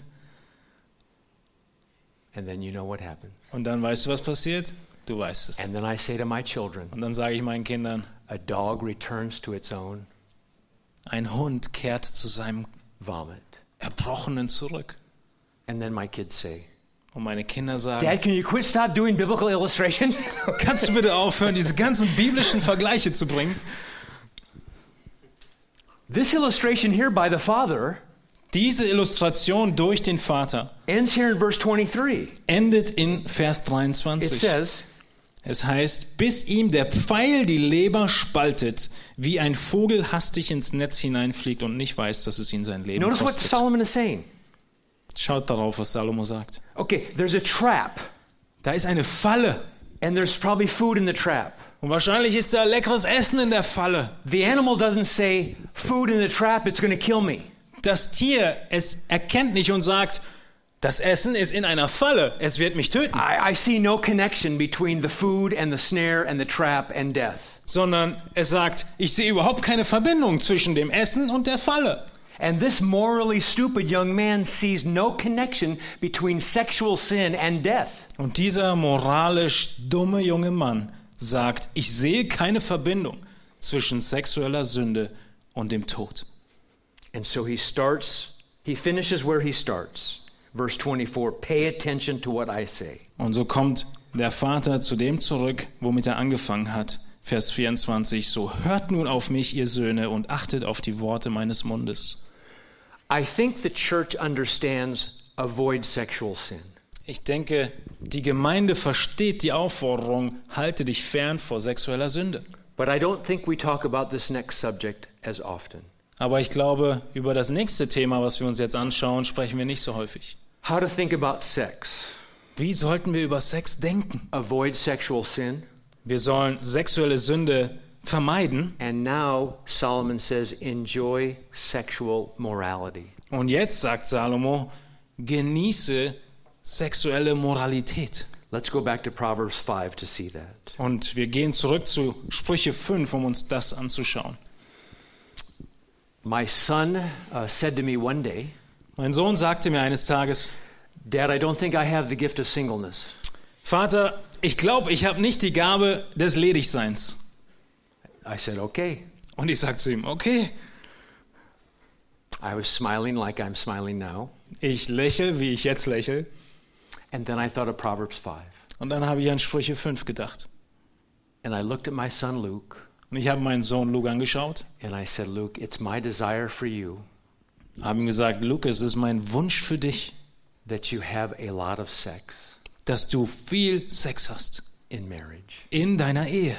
and then you know what happened. und dann weißt du, was passiert? Du weißt es. And then I say to my children, Und dann sage ich meinen Kindern, a dog returns to its own ein Hund kehrt zu seinem vomit. Erbrochenen zurück. And then my kids say, Und meine Kinder sagen, Dad, can you quit stop doing biblical illustrations? kannst du bitte aufhören, diese ganzen biblischen Vergleiche zu bringen? this illustration here by the father Diese Illustration durch den Vater ends here in verse 23. endet in Vers It 23. says, Es heißt, bis ihm der Pfeil die Leber spaltet, wie ein Vogel hastig ins Netz hineinfliegt und nicht weiß, dass es ihn sein Leben notice what kostet. Solomon is saying. Schaut darauf, was Salomo sagt. Okay, there's a trap, Da ist eine Falle and there's probably food in the trap. und wahrscheinlich ist da leckeres Essen in der Falle. The animal doesn't say, food in the trap, it's going to kill me. Das Tier, es erkennt nicht und sagt, das Essen ist in einer Falle, es wird mich töten. I, I see no connection between the food and the snare and the trap and death. Sondern es sagt, ich sehe überhaupt keine Verbindung zwischen dem Essen und der Falle. And this morally stupid young man sees no connection between sexual sin and death. Und dieser moralisch dumme junge Mann sagt, ich sehe keine Verbindung zwischen sexueller Sünde und dem Tod. And so he starts, he finishes where he starts. Verse 24 Pay attention to what I say. Und so kommt der Vater zu dem zurück, womit er angefangen hat. Vers 24, so hört nun auf mich, ihr Söhne, und achtet auf die Worte meines Mundes. I think the church understands avoid sexual sin. Ich denke, die Gemeinde versteht die Aufforderung, halte dich fern vor sexueller Sünde. But I don't think we talk about this next subject as often. Aber ich glaube, über das nächste Thema, was wir uns jetzt anschauen, sprechen wir nicht so häufig. How to think about sex. Wie sollten wir über Sex denken? Avoid sexual sin. Wir sollen sexuelle Sünde vermeiden. And now Solomon says, enjoy sexual morality. Und jetzt sagt Salomo, genieße sexuelle Moralität. Let's go back to Proverbs 5 to see that. Und wir gehen zurück zu Sprüche 5, um uns das anzuschauen. My son uh, said to me one day, Mein Sohn sagte mir eines Tages, Dad, I don't think I have the gift of singleness. Vater, ich glaube, ich habe nicht die Gabe des Ledigseins. I said, Okay. Und ich sagte zu ihm, okay, I was smiling like I'm smiling now. ich lächle, wie ich jetzt lächle. And then I thought of Proverbs 5. Und dann habe ich an Sprüche 5 gedacht. And I looked at my son Luke, Und ich habe meinen Sohn Luke angeschaut, and I said, Luke, it's my desire for you habe ihm gesagt, Luke, es ist mein Wunsch für dich, that you have a lot of sex dass du viel Sex hast in marriage. in deiner Ehe.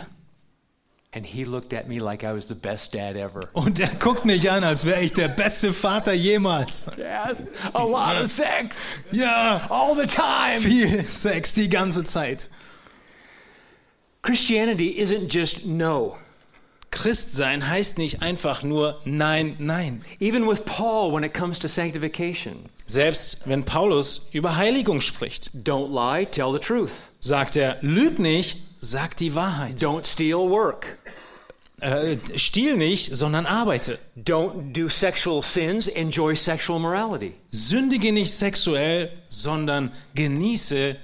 And he looked at me like I was the best dad ever. Und er guckt mich an, als wäre ich der beste Vater jemals. Dad, a lot of sex Ja, all the time. viel Sex die ganze Zeit. Christianity isn't just no. Christsein heißt nicht einfach nur Nein, Nein. Even with Paul, when it comes to sanctification, Selbst wenn Paulus über Heiligung spricht, don't lie, tell the truth. sagt er, lüg nicht, sag die Wahrheit. Don't steal, work. Äh, stiehl nicht, sondern arbeite. Don't do sexual sins, enjoy sexual morality. Sündige nicht sexuell, sondern genieße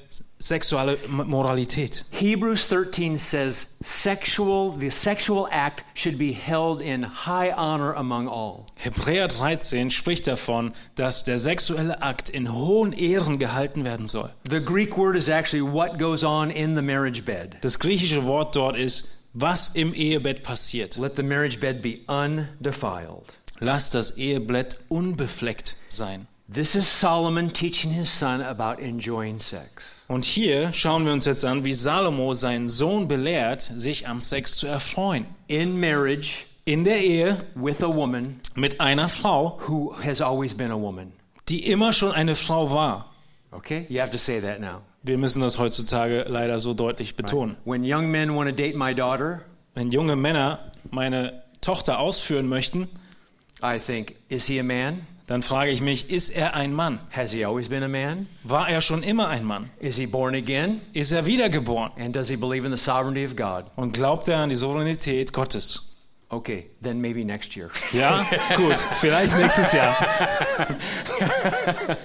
sexuelle Moralität. Hebrews 13 says sexual the sexual act should be held in high honor among all. Hebräer 13 spricht davon, dass der sexuelle Akt in hohen Ehren gehalten werden soll. The Greek word is actually what goes on in the marriage bed. Das griechische Wort dort ist, was im Ehebett passiert. Let the marriage bed be undefiled. Lass das Ehebett unbefleckt sein. This is Solomon teaching his son about enjoying sex. Und hier schauen wir uns jetzt an, wie Salomo seinen Sohn belehrt, sich am Sex zu erfreuen. In marriage In der Ehe with a woman mit einer Frau, who has always been a woman. die immer schon eine Frau war. Okay? You have to say that now. Wir müssen das heutzutage leider so deutlich betonen. When young men want to date my daughter, Wenn junge Männer meine Tochter ausführen möchten, I think, is he a man? Dann frage ich mich, ist er ein Mann? Has he always been a man? War er schon immer ein Mann? Is he born again? Ist er wiedergeboren? And does he believe in the sovereignty of God? Und glaubt er an die Souveränität Gottes? Okay, then maybe next year. Ja, gut, vielleicht nächstes Jahr.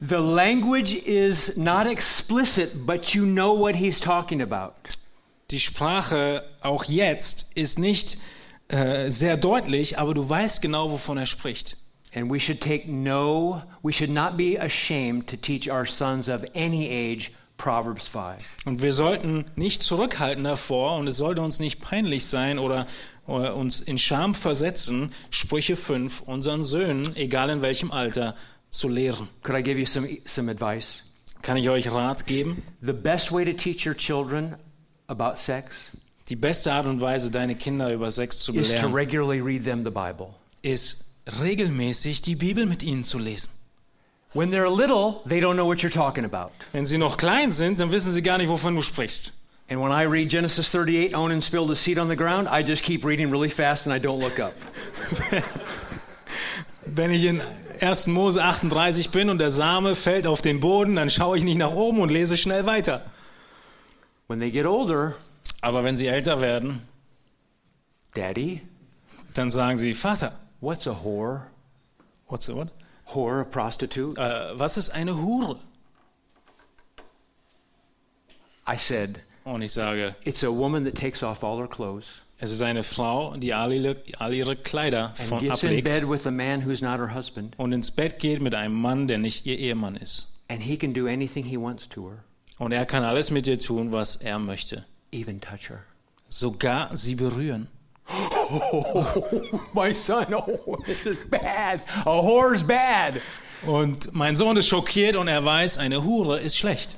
the language is not explicit, but you know what he's talking about. Die Sprache auch jetzt ist nicht äh, sehr deutlich, aber du weißt genau, wovon er spricht. And we should take no, we should not be ashamed to teach our sons of any age Proverbs 5. Und wir sollten nicht zurückhalten davor und es sollte uns nicht peinlich sein oder, oder uns in Scham versetzen, Sprüche 5 unseren Söhnen, egal in welchem Alter, zu lehren. Could I give you some, some advice? Kann ich euch Rat geben? The best way to teach your children about sex Die beste Art und Weise, deine Kinder über Sex zu is to belehren, regularly read them the Bible. ist regelmäßig die Bibel mit ihnen zu lesen. When they're little, they don't know what you're talking about. Wenn sie noch klein sind, dann wissen sie gar nicht, wovon du sprichst. And when I read Genesis 38, Onan spilled a seed on the ground, I just keep reading really fast and I don't look up. Wenn ich in 1. Mose 38 bin und der Same fällt auf den Boden, dann schaue ich nicht nach oben und lese schnell weiter. When they get older, Aber wenn sie älter werden, Daddy, dann sagen sie, Vater, what's a whore? what's the what? Whore, a prostitute? Äh, was ist eine Hure? I said, Und ich sage, it's a woman that takes off all her clothes Es ist eine Frau, die all ihre, all ihre Kleider and von in ablegt a husband, und ins Bett geht mit einem Mann, der nicht ihr Ehemann ist. and he can do anything he wants to her, Und er kann alles mit ihr tun, was er möchte. Even touch her. Sogar sie berühren. My son, oh, this is bad. A whore's bad. Und mein Sohn ist schockiert und er weiß, eine Hure ist schlecht.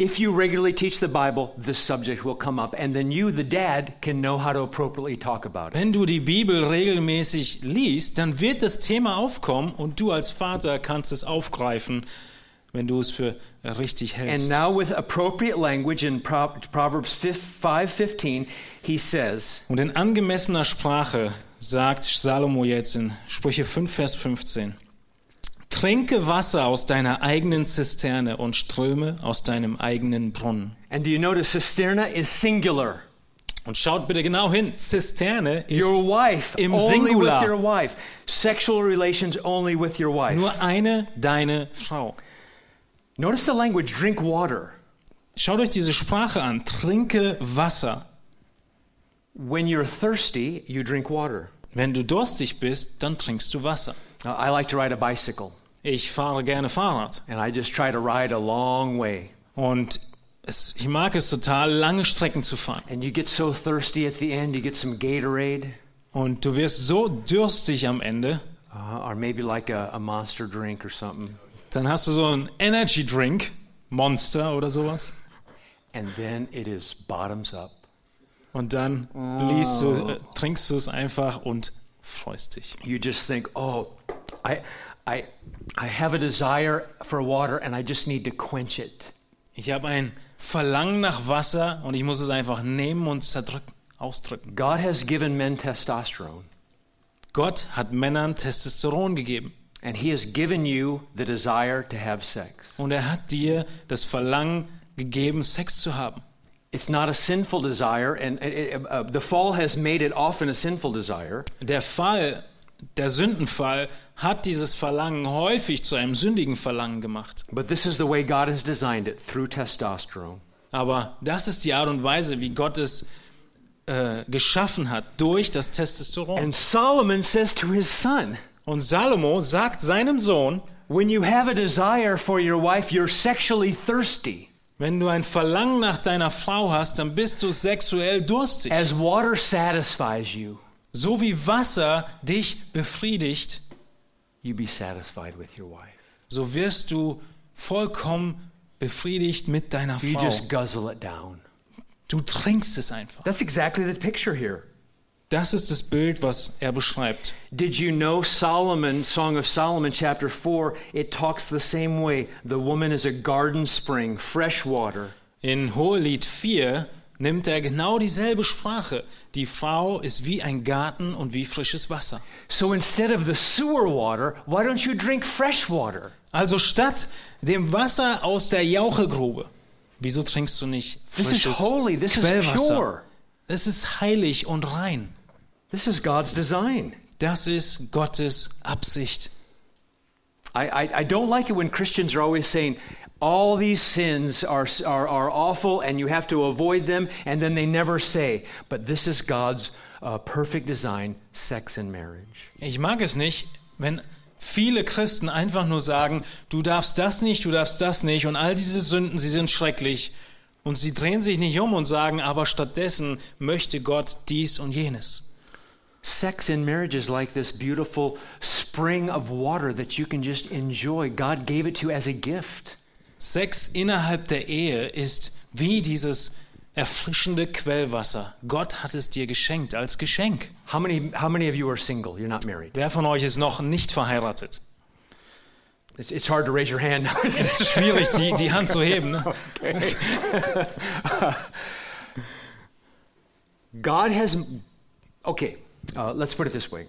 If you regularly teach the Bible, this subject will come up, and then you, the dad, can know how to appropriately talk about it. Wenn du die Bibel regelmäßig liest, dann wird das Thema aufkommen und du als Vater kannst es aufgreifen, wenn du es für richtig And hältst. now, with appropriate language in Pro- Proverbs 5:15, he says, Und in angemessener Sprache sagt Salomo jetzt in Sprüche 5, Vers 15, Trinke Wasser aus deiner eigenen Zisterne und Ströme aus deinem eigenen Brunnen. and do you notice cisterna is singular? Und schaut bitte genau hin, Zisterne ist Your wife, im only Singular. with your wife. Sexual relations only with your wife. nur eine, deine Frau. Notice the language drink water. Schaut euch diese Sprache an, trinke Wasser. When you're thirsty, you drink water. Wenn du durstig bist, dann trinkst du Wasser. I like to ride a bicycle, Ich fahre gerne Fahrrad and I just try to ride a long way. und es, ich mag es total, lange Strecken zu fahren. And you get so thirsty at the end, you get some Gatorade, Und du wirst so durstig am Ende, uh, or maybe like a, a monster drink or something. Dann hast du so einen Energy Drink, Monster oder sowas. And then it is bottoms up. Und dann liest du, äh, trinkst du es einfach und freust dich. You just think, oh, I, I, I have a desire for water and I just need to quench it. Ich habe ein Verlangen nach Wasser und ich muss es einfach nehmen und zerdrücken, ausdrücken. God has given men testosterone, Gott hat Männern Testosteron gegeben and He has given you the desire to have sex. und er hat dir das Verlangen gegeben, Sex zu haben. It's not a sinful desire, and it, it, uh, the fall has made it often a sinful desire. Der Fall, der Sündenfall, hat dieses Verlangen häufig zu einem sündigen Verlangen gemacht. But this is the way God has designed it through testosterone. Aber das ist die Art und Weise, wie Gott es äh, geschaffen hat, durch das Testosteron. And Solomon says to his son, Und Salomo sagt seinem Sohn, When you have a desire for your wife, you're sexually thirsty. wenn du ein Verlangen nach deiner Frau hast, dann bist du sexuell durstig. As water satisfies you, So wie Wasser dich befriedigt, you be satisfied with your wife. so wirst du vollkommen befriedigt mit deiner You Frau. just guzzle it down. Du trinkst es einfach. That's exactly the picture here. Das ist das Bild, was er beschreibt. Did you know Solomon, Song of Solomon, chapter 4, it talks the same way. The woman is a garden spring, fresh water. In Hohelied 4 nimmt er genau dieselbe Sprache. Die Frau ist wie ein Garten und wie frisches Wasser. So instead of the sewer water, why don't you drink fresh water? Also statt dem Wasser aus der Jauchegrube, wieso trinkst du nicht This is frisches holy, this is pure. Es ist heilig und rein. This is God's design. Das ist Gottes Absicht. I, I, I don't like it when Christians are always saying, all these sins are, are, are awful and you have to avoid them, and then they never say, but this is God's uh, perfect design, sex and marriage. Ich mag es nicht, wenn viele Christen einfach nur sagen, du darfst das nicht, du darfst das nicht und all diese Sünden, sie sind schrecklich. Und sie drehen sich nicht um und sagen, aber stattdessen möchte Gott dies und jenes. Sex in marriage is like this beautiful spring of water that you can just enjoy. God gave it to you as a gift. Sex innerhalb der Ehe ist wie dieses erfrischende Quellwasser. Gott hat es dir geschenkt als Geschenk. How many, how many of you are single? You're not married. Wer von euch ist noch nicht verheiratet? It's, it's hard to raise your hand. Es ist schwierig, die, die Hand zu heben. Ne? God has, okay, uh, let's put it this way.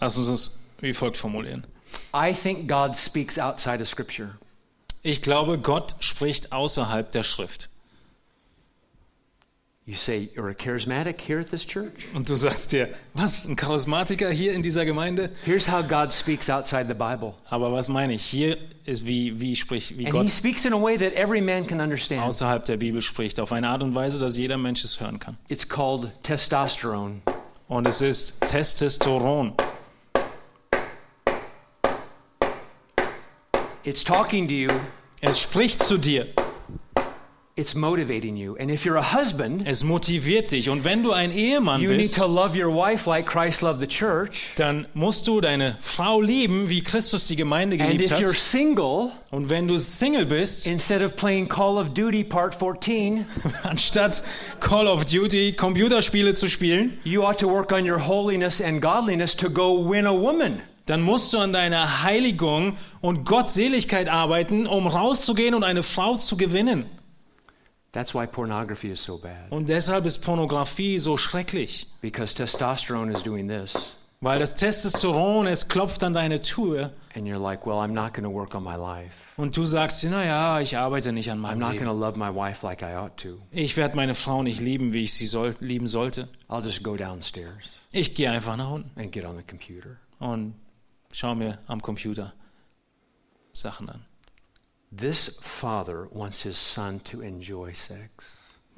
Lass uns es wie folgt formulieren. I think God speaks outside of Scripture. Ich glaube, Gott spricht außerhalb der Schrift. You say, You're a charismatic here at this church? Und du sagst dir, was, ein Charismatiker hier in dieser Gemeinde? Here's how God speaks outside the Bible. Aber was meine ich? Hier ist wie, wie spricht, wie And he Gott speaks in a way that every man can understand. außerhalb der Bibel spricht, auf eine Art und Weise, dass jeder Mensch es hören kann. It's called testosterone. Und es ist Testosteron. It's talking to you, Es spricht zu dir. It's motivating you. And if you're a husband, Es motiviert dich. Und wenn du ein Ehemann you need bist, to love your wife like Christ loved the church. dann musst du deine Frau lieben, wie Christus die Gemeinde And geliebt if you're hat. single, Und wenn du Single bist, instead of playing Call of Duty Part 14, anstatt Call of Duty Computerspiele zu spielen, you ought to work on your holiness and godliness to go win a woman. dann musst du an deiner Heiligung und Gottseligkeit arbeiten, um rauszugehen und eine Frau zu gewinnen. That's why pornography is so bad. Und deshalb ist Pornografie so schrecklich, Because testosterone is doing this. weil das Testosteron, es klopft an deine Tür And you're like, well, I'm not going to work on my life. und du sagst dir, naja, ich arbeite nicht an I'm meinem not going Leben. to love my wife like I ought to. Ich werde meine Frau nicht lieben, wie ich sie soll, lieben sollte. I'll just go downstairs Ich gehe einfach nach unten and get on the computer. und schaue mir am Computer Sachen an. This father wants his son to enjoy sex.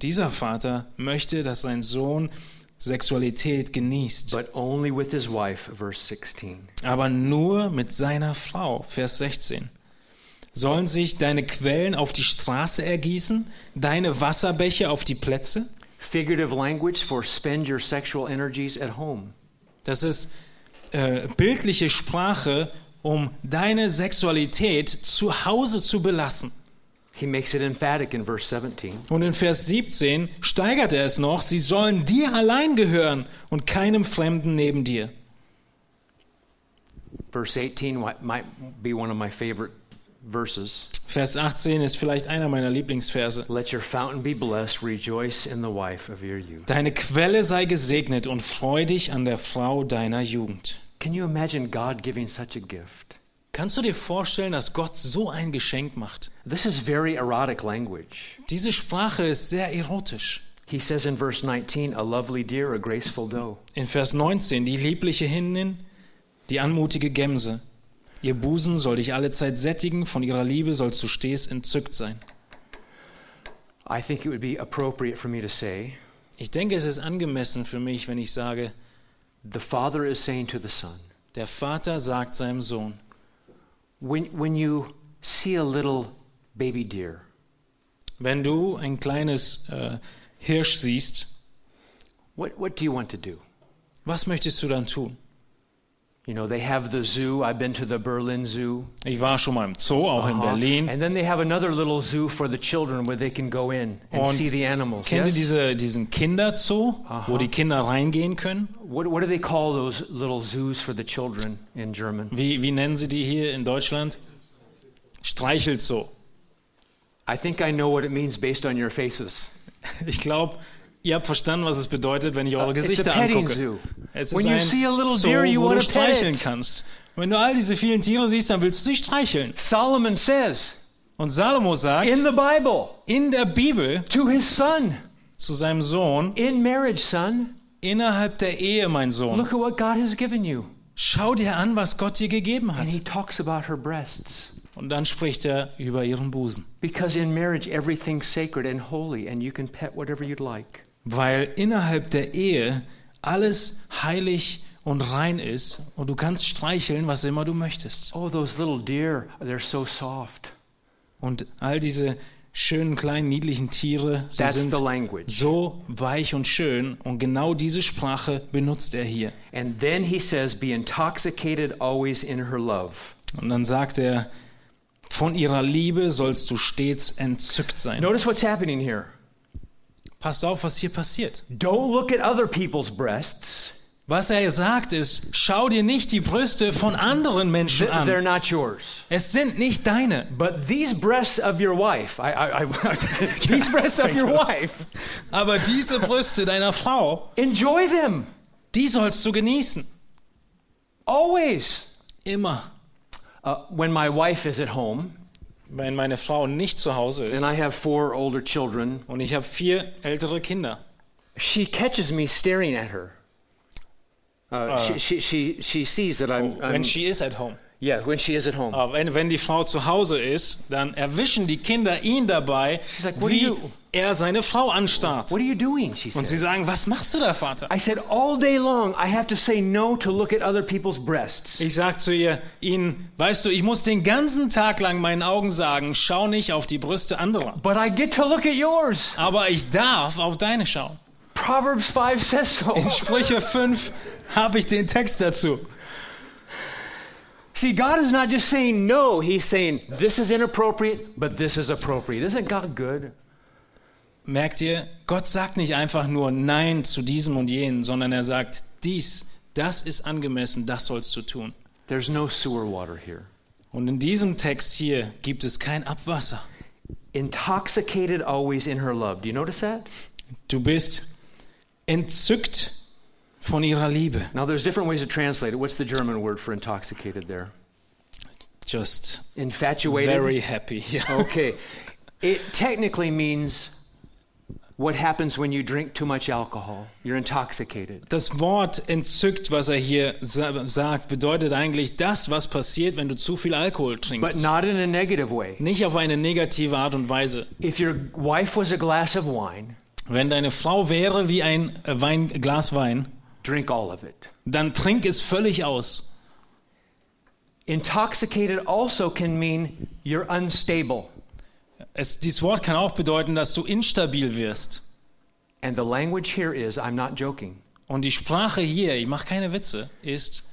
Dieser Vater möchte, dass sein Sohn Sexualität genießt, But only with his wife, verse 16. aber nur mit seiner Frau. Vers 16. Sollen sich deine Quellen auf die Straße ergießen, deine Wasserbäche auf die Plätze? Figurative language for spend your sexual energies at home. Das ist äh, bildliche Sprache, um deine Sexualität zu Hause zu belassen. He makes it emphatic in verse 17. Und in Vers 17 steigert er es noch, sie sollen dir allein gehören und keinem Fremden neben dir. Verse 18 wi- might be one of my favorite verses. Vers 18 ist vielleicht einer meiner Lieblingsverse. Let your fountain be blessed, rejoice in the wife of your youth. Deine Quelle sei gesegnet und freu dich an der Frau deiner Jugend. Can you imagine God giving such a gift? Kannst du dir vorstellen, dass Gott so ein Geschenk macht? This is very erotic language. Diese Sprache ist sehr erotisch. He says in verse 19, a lovely deer, a graceful doe. In Vers 19, die liebliche Hindin, die anmutige Gemse. Ihr Busen soll dich allezeit sättigen, von ihrer Liebe sollst du stets entzückt sein. I think it would be appropriate for me to say, Ich denke, es ist angemessen für mich, wenn ich sage, the father is saying to the son, der Vater sagt seinem Sohn, when, when you see a little baby deer, wenn du ein kleines äh, Hirsch siehst, what, what do you want to do? was möchtest du dann tun? You know, they have the zoo. I've been to the Berlin Zoo. Ich war schon mal im Zoo, auch in Uh-huh. Berlin. And then they have another little zoo for the children where they can go in and Und see the animals. Kennt ihr diese, diesen Kinderzoo, wo die Kinder reingehen können? What, what do they call those little zoos for the children in German? Wie, wie nennen sie die hier in Deutschland? Streichelzoo. I think I know what it means based on your faces. Ich glaube, ihr habt verstanden, was es bedeutet, wenn ich eure Uh, a Gesichter petting angucke. zoo. Es When ist you ein see a little Zoo, wo du streicheln it. kannst. Wenn du all diese vielen Tiere siehst, dann willst du sie streicheln. Solomon says Und Salomo sagt in the Bible in der Bibel to his son, zu seinem Sohn, in marriage, son, innerhalb der Ehe, mein Sohn, look at what God has given you. schau dir an, was Gott dir gegeben And hat. he talks about her breasts. Und dann spricht er über ihren Busen. Because in marriage, everything's sacred and holy, and you can pet whatever you'd like. Weil innerhalb der Ehe alles heilig und rein ist und du kannst streicheln, was immer du möchtest. Oh, those little deer, they're so soft. Und all diese schönen, kleinen, niedlichen Tiere, sie That's sind the language. so weich und schön. Und genau diese Sprache benutzt er hier. And then he says, Be intoxicated always in her love. Und dann sagt er, von ihrer Liebe sollst du stets entzückt sein. Notice what's happening here. Passt auf, was hier passiert. Don't look at other people's breasts, Was er sagt ist, schau dir nicht die Brüste von anderen Menschen Th- they're an. not yours. Es sind nicht deine. But these breasts of your wife, I, I, I, these breasts of your wife, Aber diese Brüste deiner Frau, enjoy them die sollst du genießen. always. Immer. Uh, when my wife is at home, Wenn meine Frau nicht zu Hause and ist I have four older children, und ich habe vier ältere Kinder, she catches me staring at her. Uh, she, she, she, she sees that I'm, I'm When she is at home. Yeah, when she is at home. Aber wenn, wenn die Frau zu Hause ist, dann erwischen die Kinder ihn dabei, like, "What wie are you-" er seine Frau anstarrt. What are you doing? She Und says. sie sagen, was machst du da, Vater? I said, all day long, I have to say no to look at other people's breasts. Ich sag zu ihr, ihnen, weißt du, ich muss den ganzen Tag lang meinen Augen sagen, schau nicht auf die Brüste anderer. But I get to look at yours. Aber ich darf auf deine schauen. Proverbs 5 says so. In Sprüche 5 habe ich den Text dazu. See, God is not just saying no, He's saying this is inappropriate, but this is appropriate. Isn't God good? Merkt ihr, Gott sagt nicht einfach nur Nein zu diesem und jenem, sondern er sagt, dies, das ist angemessen, das sollst du tun. There's no sewer water here. Und in diesem Text hier gibt es kein Abwasser. Intoxicated always in her love. Do you notice that? Du bist entzückt von ihrer Liebe. Now, there's different ways to translate it. What's the German word for intoxicated there? Just Infatuated? very happy. Okay. It technically means what happens when you drink too much alcohol. You're intoxicated. Das Wort entzückt, was er hier sa sagt, bedeutet eigentlich das, was passiert, wenn du zu viel Alkohol But trinkst. not in a negative way. Nicht auf eine negative Art und Weise. If your wife was a glass of wine, Wenn deine Frau wäre wie ein äh, Glas Wein, drink all of it. dann trink es völlig aus. Intoxicated also can mean you're unstable. Es, dieses Wort kann auch bedeuten, dass du instabil wirst. And the language here is I'm not joking. Und die Sprache hier, ich mache keine Witze, ist,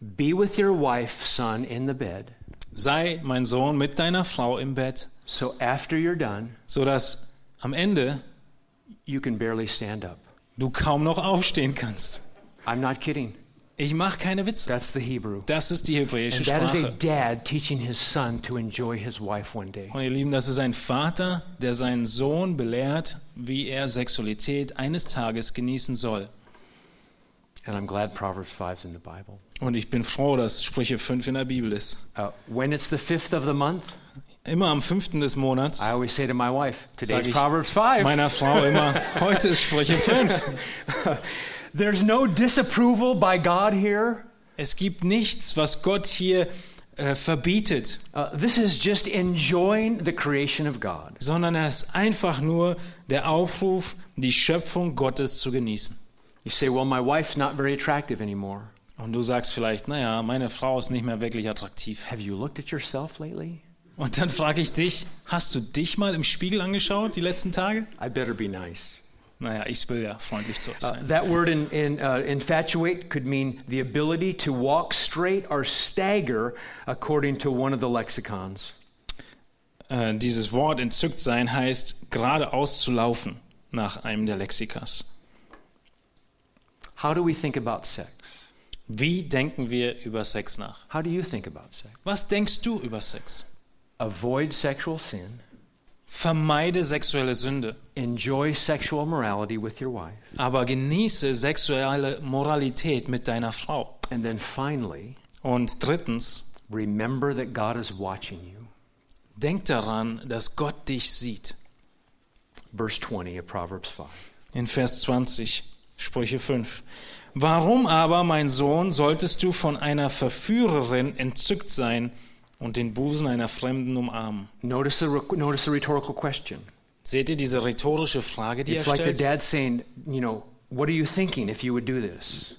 Be with your wife, son, in the bed. sei mein Sohn mit deiner Frau im Bett, So after you're done, sodass am Ende you can barely stand up. Du kaum noch aufstehen kannst. I'm not kidding. Ich mache keine Witze. That's the Hebrew. Das ist die hebräische And that is a Sprache. dad teaching his son to enjoy his wife one day. Und ihr Lieben, das ist ein Vater, der seinen Sohn belehrt, wie er Sexualität eines Tages genießen soll. And I'm glad Proverbs 5 is in the Bible. Und ich bin froh, dass Sprüche 5 in der Bibel ist. Uh, when it's the fifth of the month, Immer am 5. des Monats I always say to my wife, today's Proverbs 5. meiner Frau immer, heute ist Sprüche 5. There's no disapproval by God here. Es gibt nichts, was Gott hier äh, verbietet, Uh, this is just enjoying the creation of God. sondern es ist einfach nur der Aufruf, die Schöpfung Gottes zu genießen. You say, well, my wife's not very attractive anymore. Und du sagst vielleicht, naja, meine Frau ist nicht mehr wirklich attraktiv. Have you looked at yourself lately? Und dann frage ich dich, hast du dich mal im Spiegel angeschaut die letzten Tage? I better be nice. Naja, ich will ja freundlich zu euch Uh, sein. that word in, in, uh, infatuate could mean the ability to walk straight or stagger, according to one of the lexicons. Äh, dieses Wort entzückt sein heißt geradeaus zu laufen nach einem der Lexikas. How do we think about sex? Wie denken wir über Sex nach? How do you think about sex? Was denkst du über Sex? Avoid sexual sin, Vermeide sexuelle Sünde, enjoy sexual morality with your wife, aber genieße sexuelle Moralität mit deiner Frau. and then finally, Und drittens, remember that God is watching you. denk daran, dass Gott dich sieht. Verse 20 of Proverbs 5. In Vers 20, Sprüche 5. Warum aber, mein Sohn, solltest du von einer Verführerin entzückt sein und den Busen einer Fremden umarmen? Notice the, notice the rhetorical question. Seht ihr diese rhetorische Frage, die er It's like the stellt? dad saying, you know, what are you thinking if you would do this?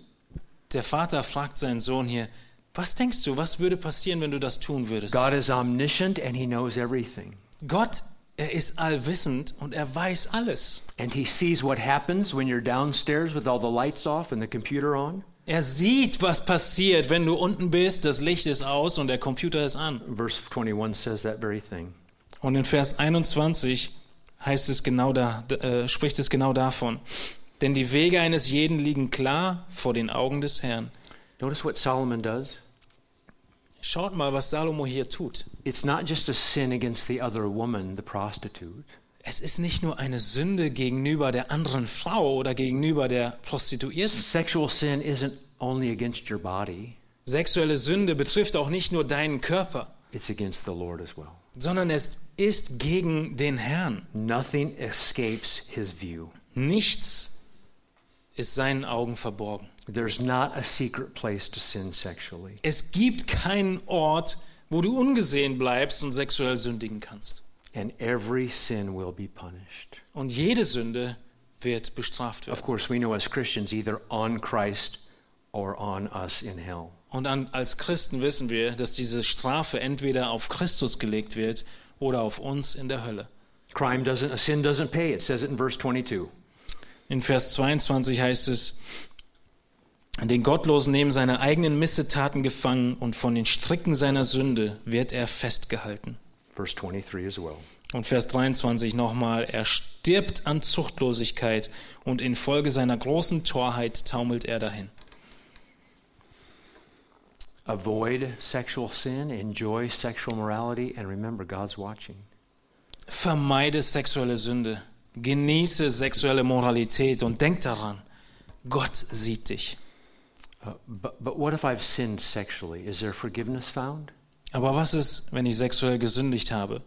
Der Vater fragt seinen Sohn hier, was denkst du, was würde passieren, wenn du das tun würdest? God is omniscient and he knows everything. Gott, er ist allwissend und er weiß alles. And he sees what happens when you're downstairs with all the lights off and the computer on. Er sieht, was passiert, wenn du unten bist, das Licht ist aus und der Computer ist an. Verse 21 says that very thing. Und in Vers 21 heißt es genau da, äh, spricht es genau davon. Denn die Wege eines jeden liegen klar vor den Augen des Herrn. Notice what Solomon does. Schaut mal, was Salomo hier tut. It's not just a sin against the other woman, the prostitute. Es ist nicht nur eine Sünde gegenüber der anderen Frau oder gegenüber der Prostituierten. Sexual sin isn't only against your body, Sexuelle Sünde betrifft auch nicht nur deinen Körper, it's against the Lord as well. sondern es ist gegen den Herrn. Nothing escapes his view. Nichts ist seinen Augen verborgen. There's not a secret place to sin sexually. Es gibt keinen Ort, wo du ungesehen bleibst und sexuell sündigen kannst. And every sin will be punished. Und jede Sünde wird bestraft Of werden. course, we know as Christians either on Christ or on us in hell. Und an, als Christen wissen wir, dass diese Strafe entweder auf Christus gelegt wird oder auf uns in der Hölle. Crime doesn't, a sin doesn't pay. It says it in verse 22. In Vers 22 heißt es, den Gottlosen nehmen seine eigenen Missetaten gefangen und von den Stricken seiner Sünde wird er festgehalten. Verse 23 as well. Und Vers 23 nochmal, er stirbt an Zuchtlosigkeit und infolge seiner großen Torheit taumelt er dahin. Avoid sexual sin, enjoy sexual morality, and remember God's watching. Vermeide sexuelle Sünde, genieße sexuelle Moralität und denk daran, Gott sieht dich. Uh, but, but what if I've sinned sexually? Is there forgiveness found? Aber was ist, wenn ich sexuell gesündigt habe?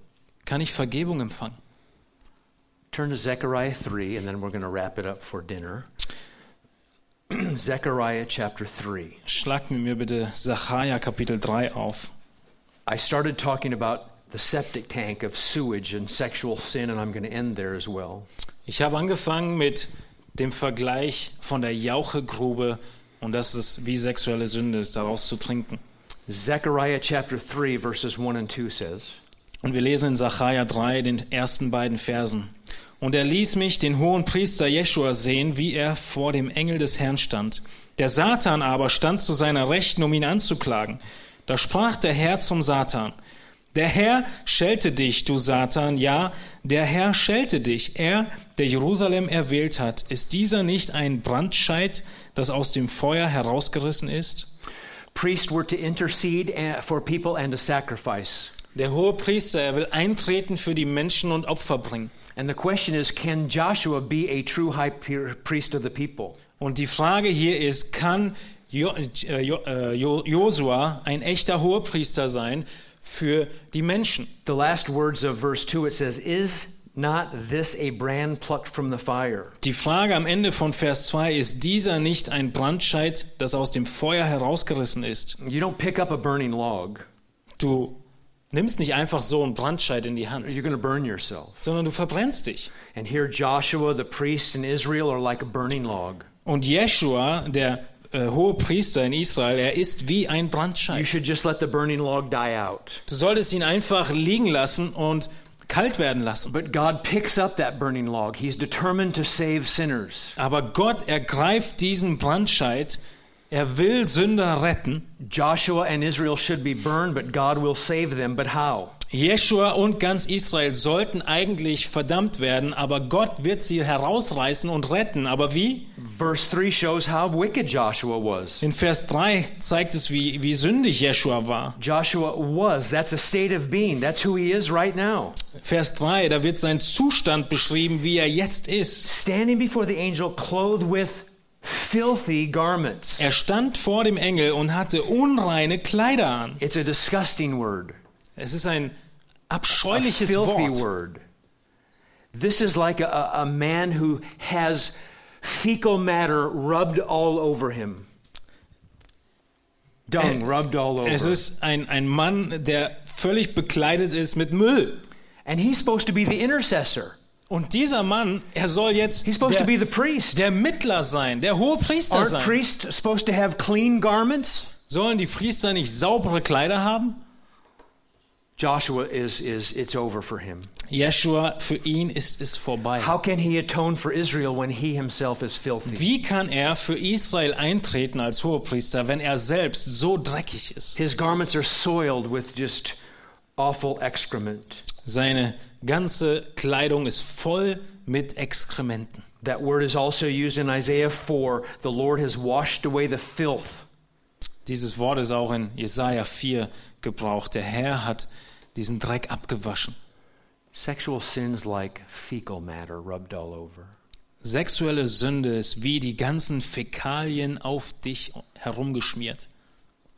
Kann ich Vergebung empfangen? Turn to Zechariah 3, and then we're going to wrap it up for dinner. Zechariah chapter 3. Schlag mir bitte Sacharja Kapitel 3 auf. I started talking about the septic tank of sewage and sexual sin, and I'm going to end there as well. Ich habe angefangen mit dem Vergleich von der Jauchegrube und das ist wie sexuelle Sünde ist, daraus zu trinken. Zechariah chapter 3, verses 1 and 2 says, Und wir lesen in Sacharja 3 den ersten beiden Versen. Und er ließ mich, den hohen Priester Jeschua, sehen, wie er vor dem Engel des Herrn stand. Der Satan aber stand zu seiner Rechten, um ihn anzuklagen. Da sprach der Herr zum Satan. Der Herr schelte dich, du Satan, ja, der Herr schelte dich. Er, der Jerusalem erwählt hat, ist dieser nicht ein Brandscheit, das aus dem Feuer herausgerissen ist? Priests were to intercede uh, for people and to sacrifice. Der hohe Priester, er will eintreten für die Menschen und Opfer bringen. And the question is can Joshua be a true high priest of the people? Und die Frage hier ist, kann Jo- äh, Jo- äh, Jo- Josua ein echter Hohepriester sein für die Menschen? The last words of verse 2 it says, Is not this a brand plucked from the fire? Die Frage am Ende von Vers 2 ist dieser nicht ein Brandscheit, das aus dem Feuer herausgerissen ist? You don't pick up a burning log, Du nimmst nicht einfach so einen Brandscheit in die Hand, you're going to burn yourself. sondern du verbrennst dich. And here, Joshua, the priest in Israel, are like a burning log. Und Jeschua, der äh, hohe Priester in Israel, er ist wie ein You Brandscheit. should just let the burning log die out. Du solltest ihn einfach liegen lassen und kalt werden lassen. But God picks up that burning log. He's determined to save sinners. Aber Gott ergreift diesen Brandscheit, er will Sünder retten. Joshua and Israel should be burned, but God will save them. But how? Jeschua und ganz Israel sollten eigentlich verdammt werden, aber Gott wird sie herausreißen und retten. Aber wie? Verse 3 shows how wicked Joshua was. In Vers 3 zeigt es, wie, wie sündig Jeschua war. Joshua was. That's a state of being. That's who he is right now. Vers 3, da wird sein Zustand beschrieben, wie er jetzt ist. Standing before the angel, clothed with filthy garments. Er stand vor dem Engel und hatte unreine Kleider an. It's a disgusting word, Es ist ein abscheuliches Wort. word. This is like a, a man who has fecal matter rubbed all over him. Dung rubbed all over. Es ist ein, ein Mann, der völlig bekleidet ist mit Müll. And he's supposed to be the intercessor. Und dieser Mann, er soll jetzt He's supposed to be der, the priest. der Mittler sein, der hohe Priester Aren't sein. priests supposed to have clean garments? Sollen die Priester nicht saubere Kleider haben? Joshua is is it's over for him. Jeschua, für ihn ist es vorbei. How can he atone for Israel when he himself is filthy? Wie kann er für Israel eintreten als Hohepriester, wenn er selbst so dreckig ist? His garments are soiled with just awful excrement. Seine ganze Kleidung ist voll mit Exkrementen. That word is also used in Isaiah 4. The Lord has washed away the filth. Dieses Wort ist auch in Jesaja 4 gebraucht. Der Herr hat diesen Dreck abgewaschen. Sexual sins like fecal matter rubbed all over. Sexuelle Sünde ist wie die ganzen Fäkalien auf dich herumgeschmiert.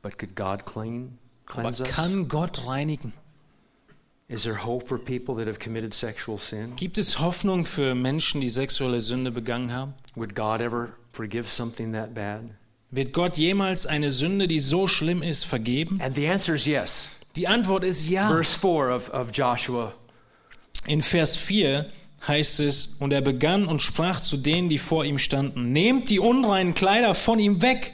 But could God clean Aber kann Gott reinigen? Is there hope for people that have committed sexual sin? Gibt es Hoffnung für Menschen, die sexuelle Sünde begangen haben? Would God ever forgive something that bad? Wird Gott jemals eine Sünde, die so schlimm ist, vergeben? And the answer is yes. Die Antwort ist ja. Verse 4 of, of Joshua In Vers 4 heißt es, und er begann und sprach zu denen, die vor ihm standen, nehmt die unreinen Kleider von ihm weg.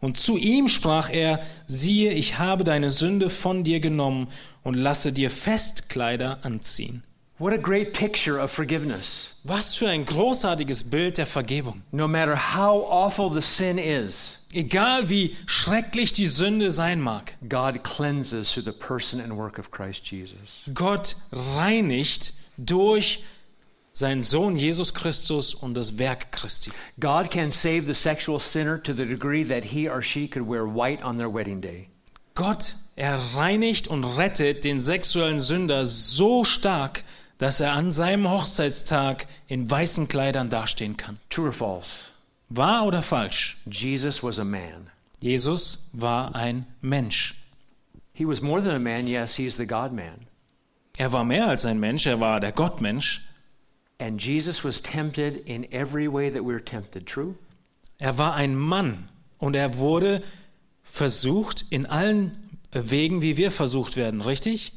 Und zu ihm sprach er, siehe, ich habe deine Sünde von dir genommen und lasse dir Festkleider anziehen. What a great picture of forgiveness. Was für ein großartiges Bild der Vergebung. No matter how awful the sin is, Egal wie schrecklich die Sünde sein mag, God cleanses through the person and work of Christ Jesus. Gott reinigt durch seinen Sohn Jesus Christus und das Werk Christi. God can save the sexual sinner to the degree that he or she could wear white on their wedding day. Gott, er reinigt und rettet den sexuellen Sünder so stark, dass er an seinem Hochzeitstag in weißen Kleidern dastehen kann. True or false? Wahr oder falsch? Jesus was a man. Jesus war ein Mensch. He was more than a man, yes, he is the God man. Er war mehr als ein Mensch, er war der Gottmensch. And Jesus was tempted in every way that we're tempted. True? Er war ein Mann und er wurde versucht in allen Wegen, wie wir versucht werden, richtig?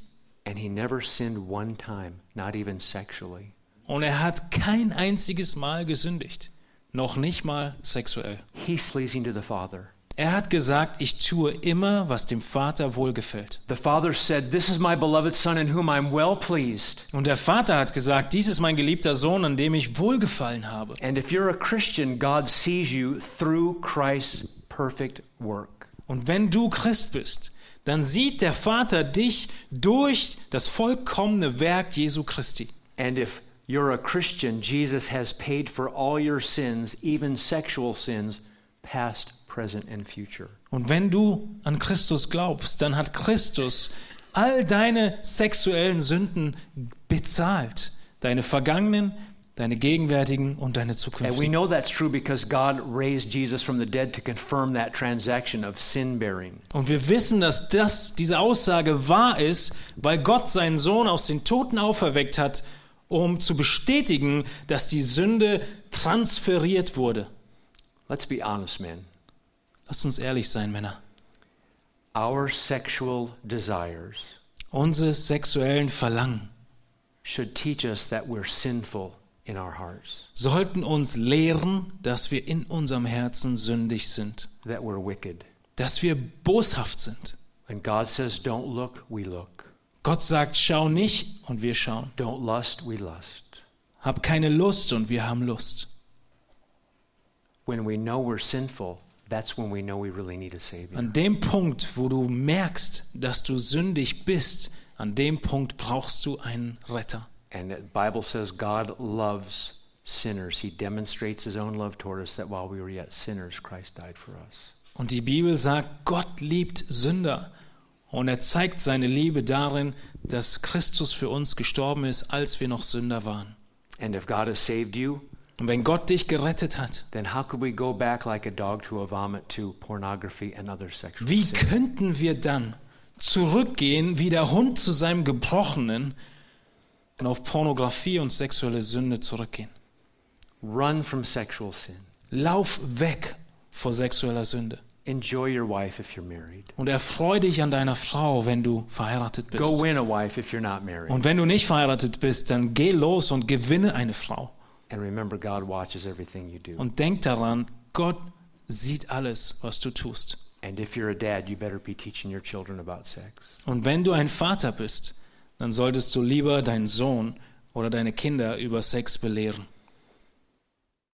And he never sinned one time, not even sexually. Und er hat kein einziges Mal gesündigt, noch nicht mal sexuell. He's pleasing to the Father. Er hat gesagt, ich tue immer, was dem Vater wohlgefällt. The Father said, This is my beloved Son in whom I'm well pleased. Und der Vater hat gesagt, dies ist mein geliebter Sohn, an dem ich wohlgefallen habe. And if you're a Christian, God sees you through Christ's perfect work. Und wenn du Christ bist, dann sieht der Vater dich durch das vollkommene Werk Jesu Christi. And if you're a Christian, Jesus has paid for all your sins, even sexual sins, past, present, and future. Und wenn du an Christus glaubst, dann hat Christus all deine sexuellen Sünden bezahlt. Deine vergangenen, deine gegenwärtigen und deine And we zukünftigen. know that's true because God raised Jesus from the dead to confirm that transaction of sin bearing. Und wir wissen, dass das, diese Aussage wahr ist, weil Gott seinen Sohn aus den Toten auferweckt hat, um zu bestätigen, dass die Sünde transferiert wurde. Let's be honest, men. Lasst uns ehrlich sein, Männer. Our sexual desires Unsere sexuellen Verlangen should teach us that we're sinful in our hearts, sollten uns lehren, dass wir in unserem Herzen sündig sind, that we're wicked. dass wir boshaft sind. When God says, don't look, we look. Gott sagt, schau nicht und wir schauen. Don't lust, we lust. Hab keine Lust und wir haben Lust. When we know we're sinful, that's when we know we really need a Savior. An dem Punkt, wo du merkst, dass du sündig bist, an dem Punkt brauchst du einen Retter. And the Bible says God loves sinners. He demonstrates his own love toward us that while we were yet sinners, Christ died for us. Und die Bibel sagt, Gott liebt Sünder. Und er zeigt seine Liebe darin, dass Christus für uns gestorben ist, als wir noch Sünder waren. And if God has saved you, Und wenn Gott dich gerettet hat, wie könnten wir dann zurückgehen wie der Hund zu seinem Gebrochenen und auf Pornografie und sexuelle Sünde zurückgehen? Run from sexual sin. Lauf weg vor sexueller Sünde. Enjoy your wife if you're married. Und erfreu dich an deiner Frau, wenn du verheiratet bist. Go win a wife if you're not married. Und wenn du nicht verheiratet bist, dann geh los und gewinne eine Frau. And remember, God watches everything you do. Und denk daran, Gott sieht alles, was du tust. And if you're a dad, you better be teaching your children about sex. Und wenn du ein Vater bist, dann solltest du lieber deinen Sohn oder deine Kinder über Sex belehren.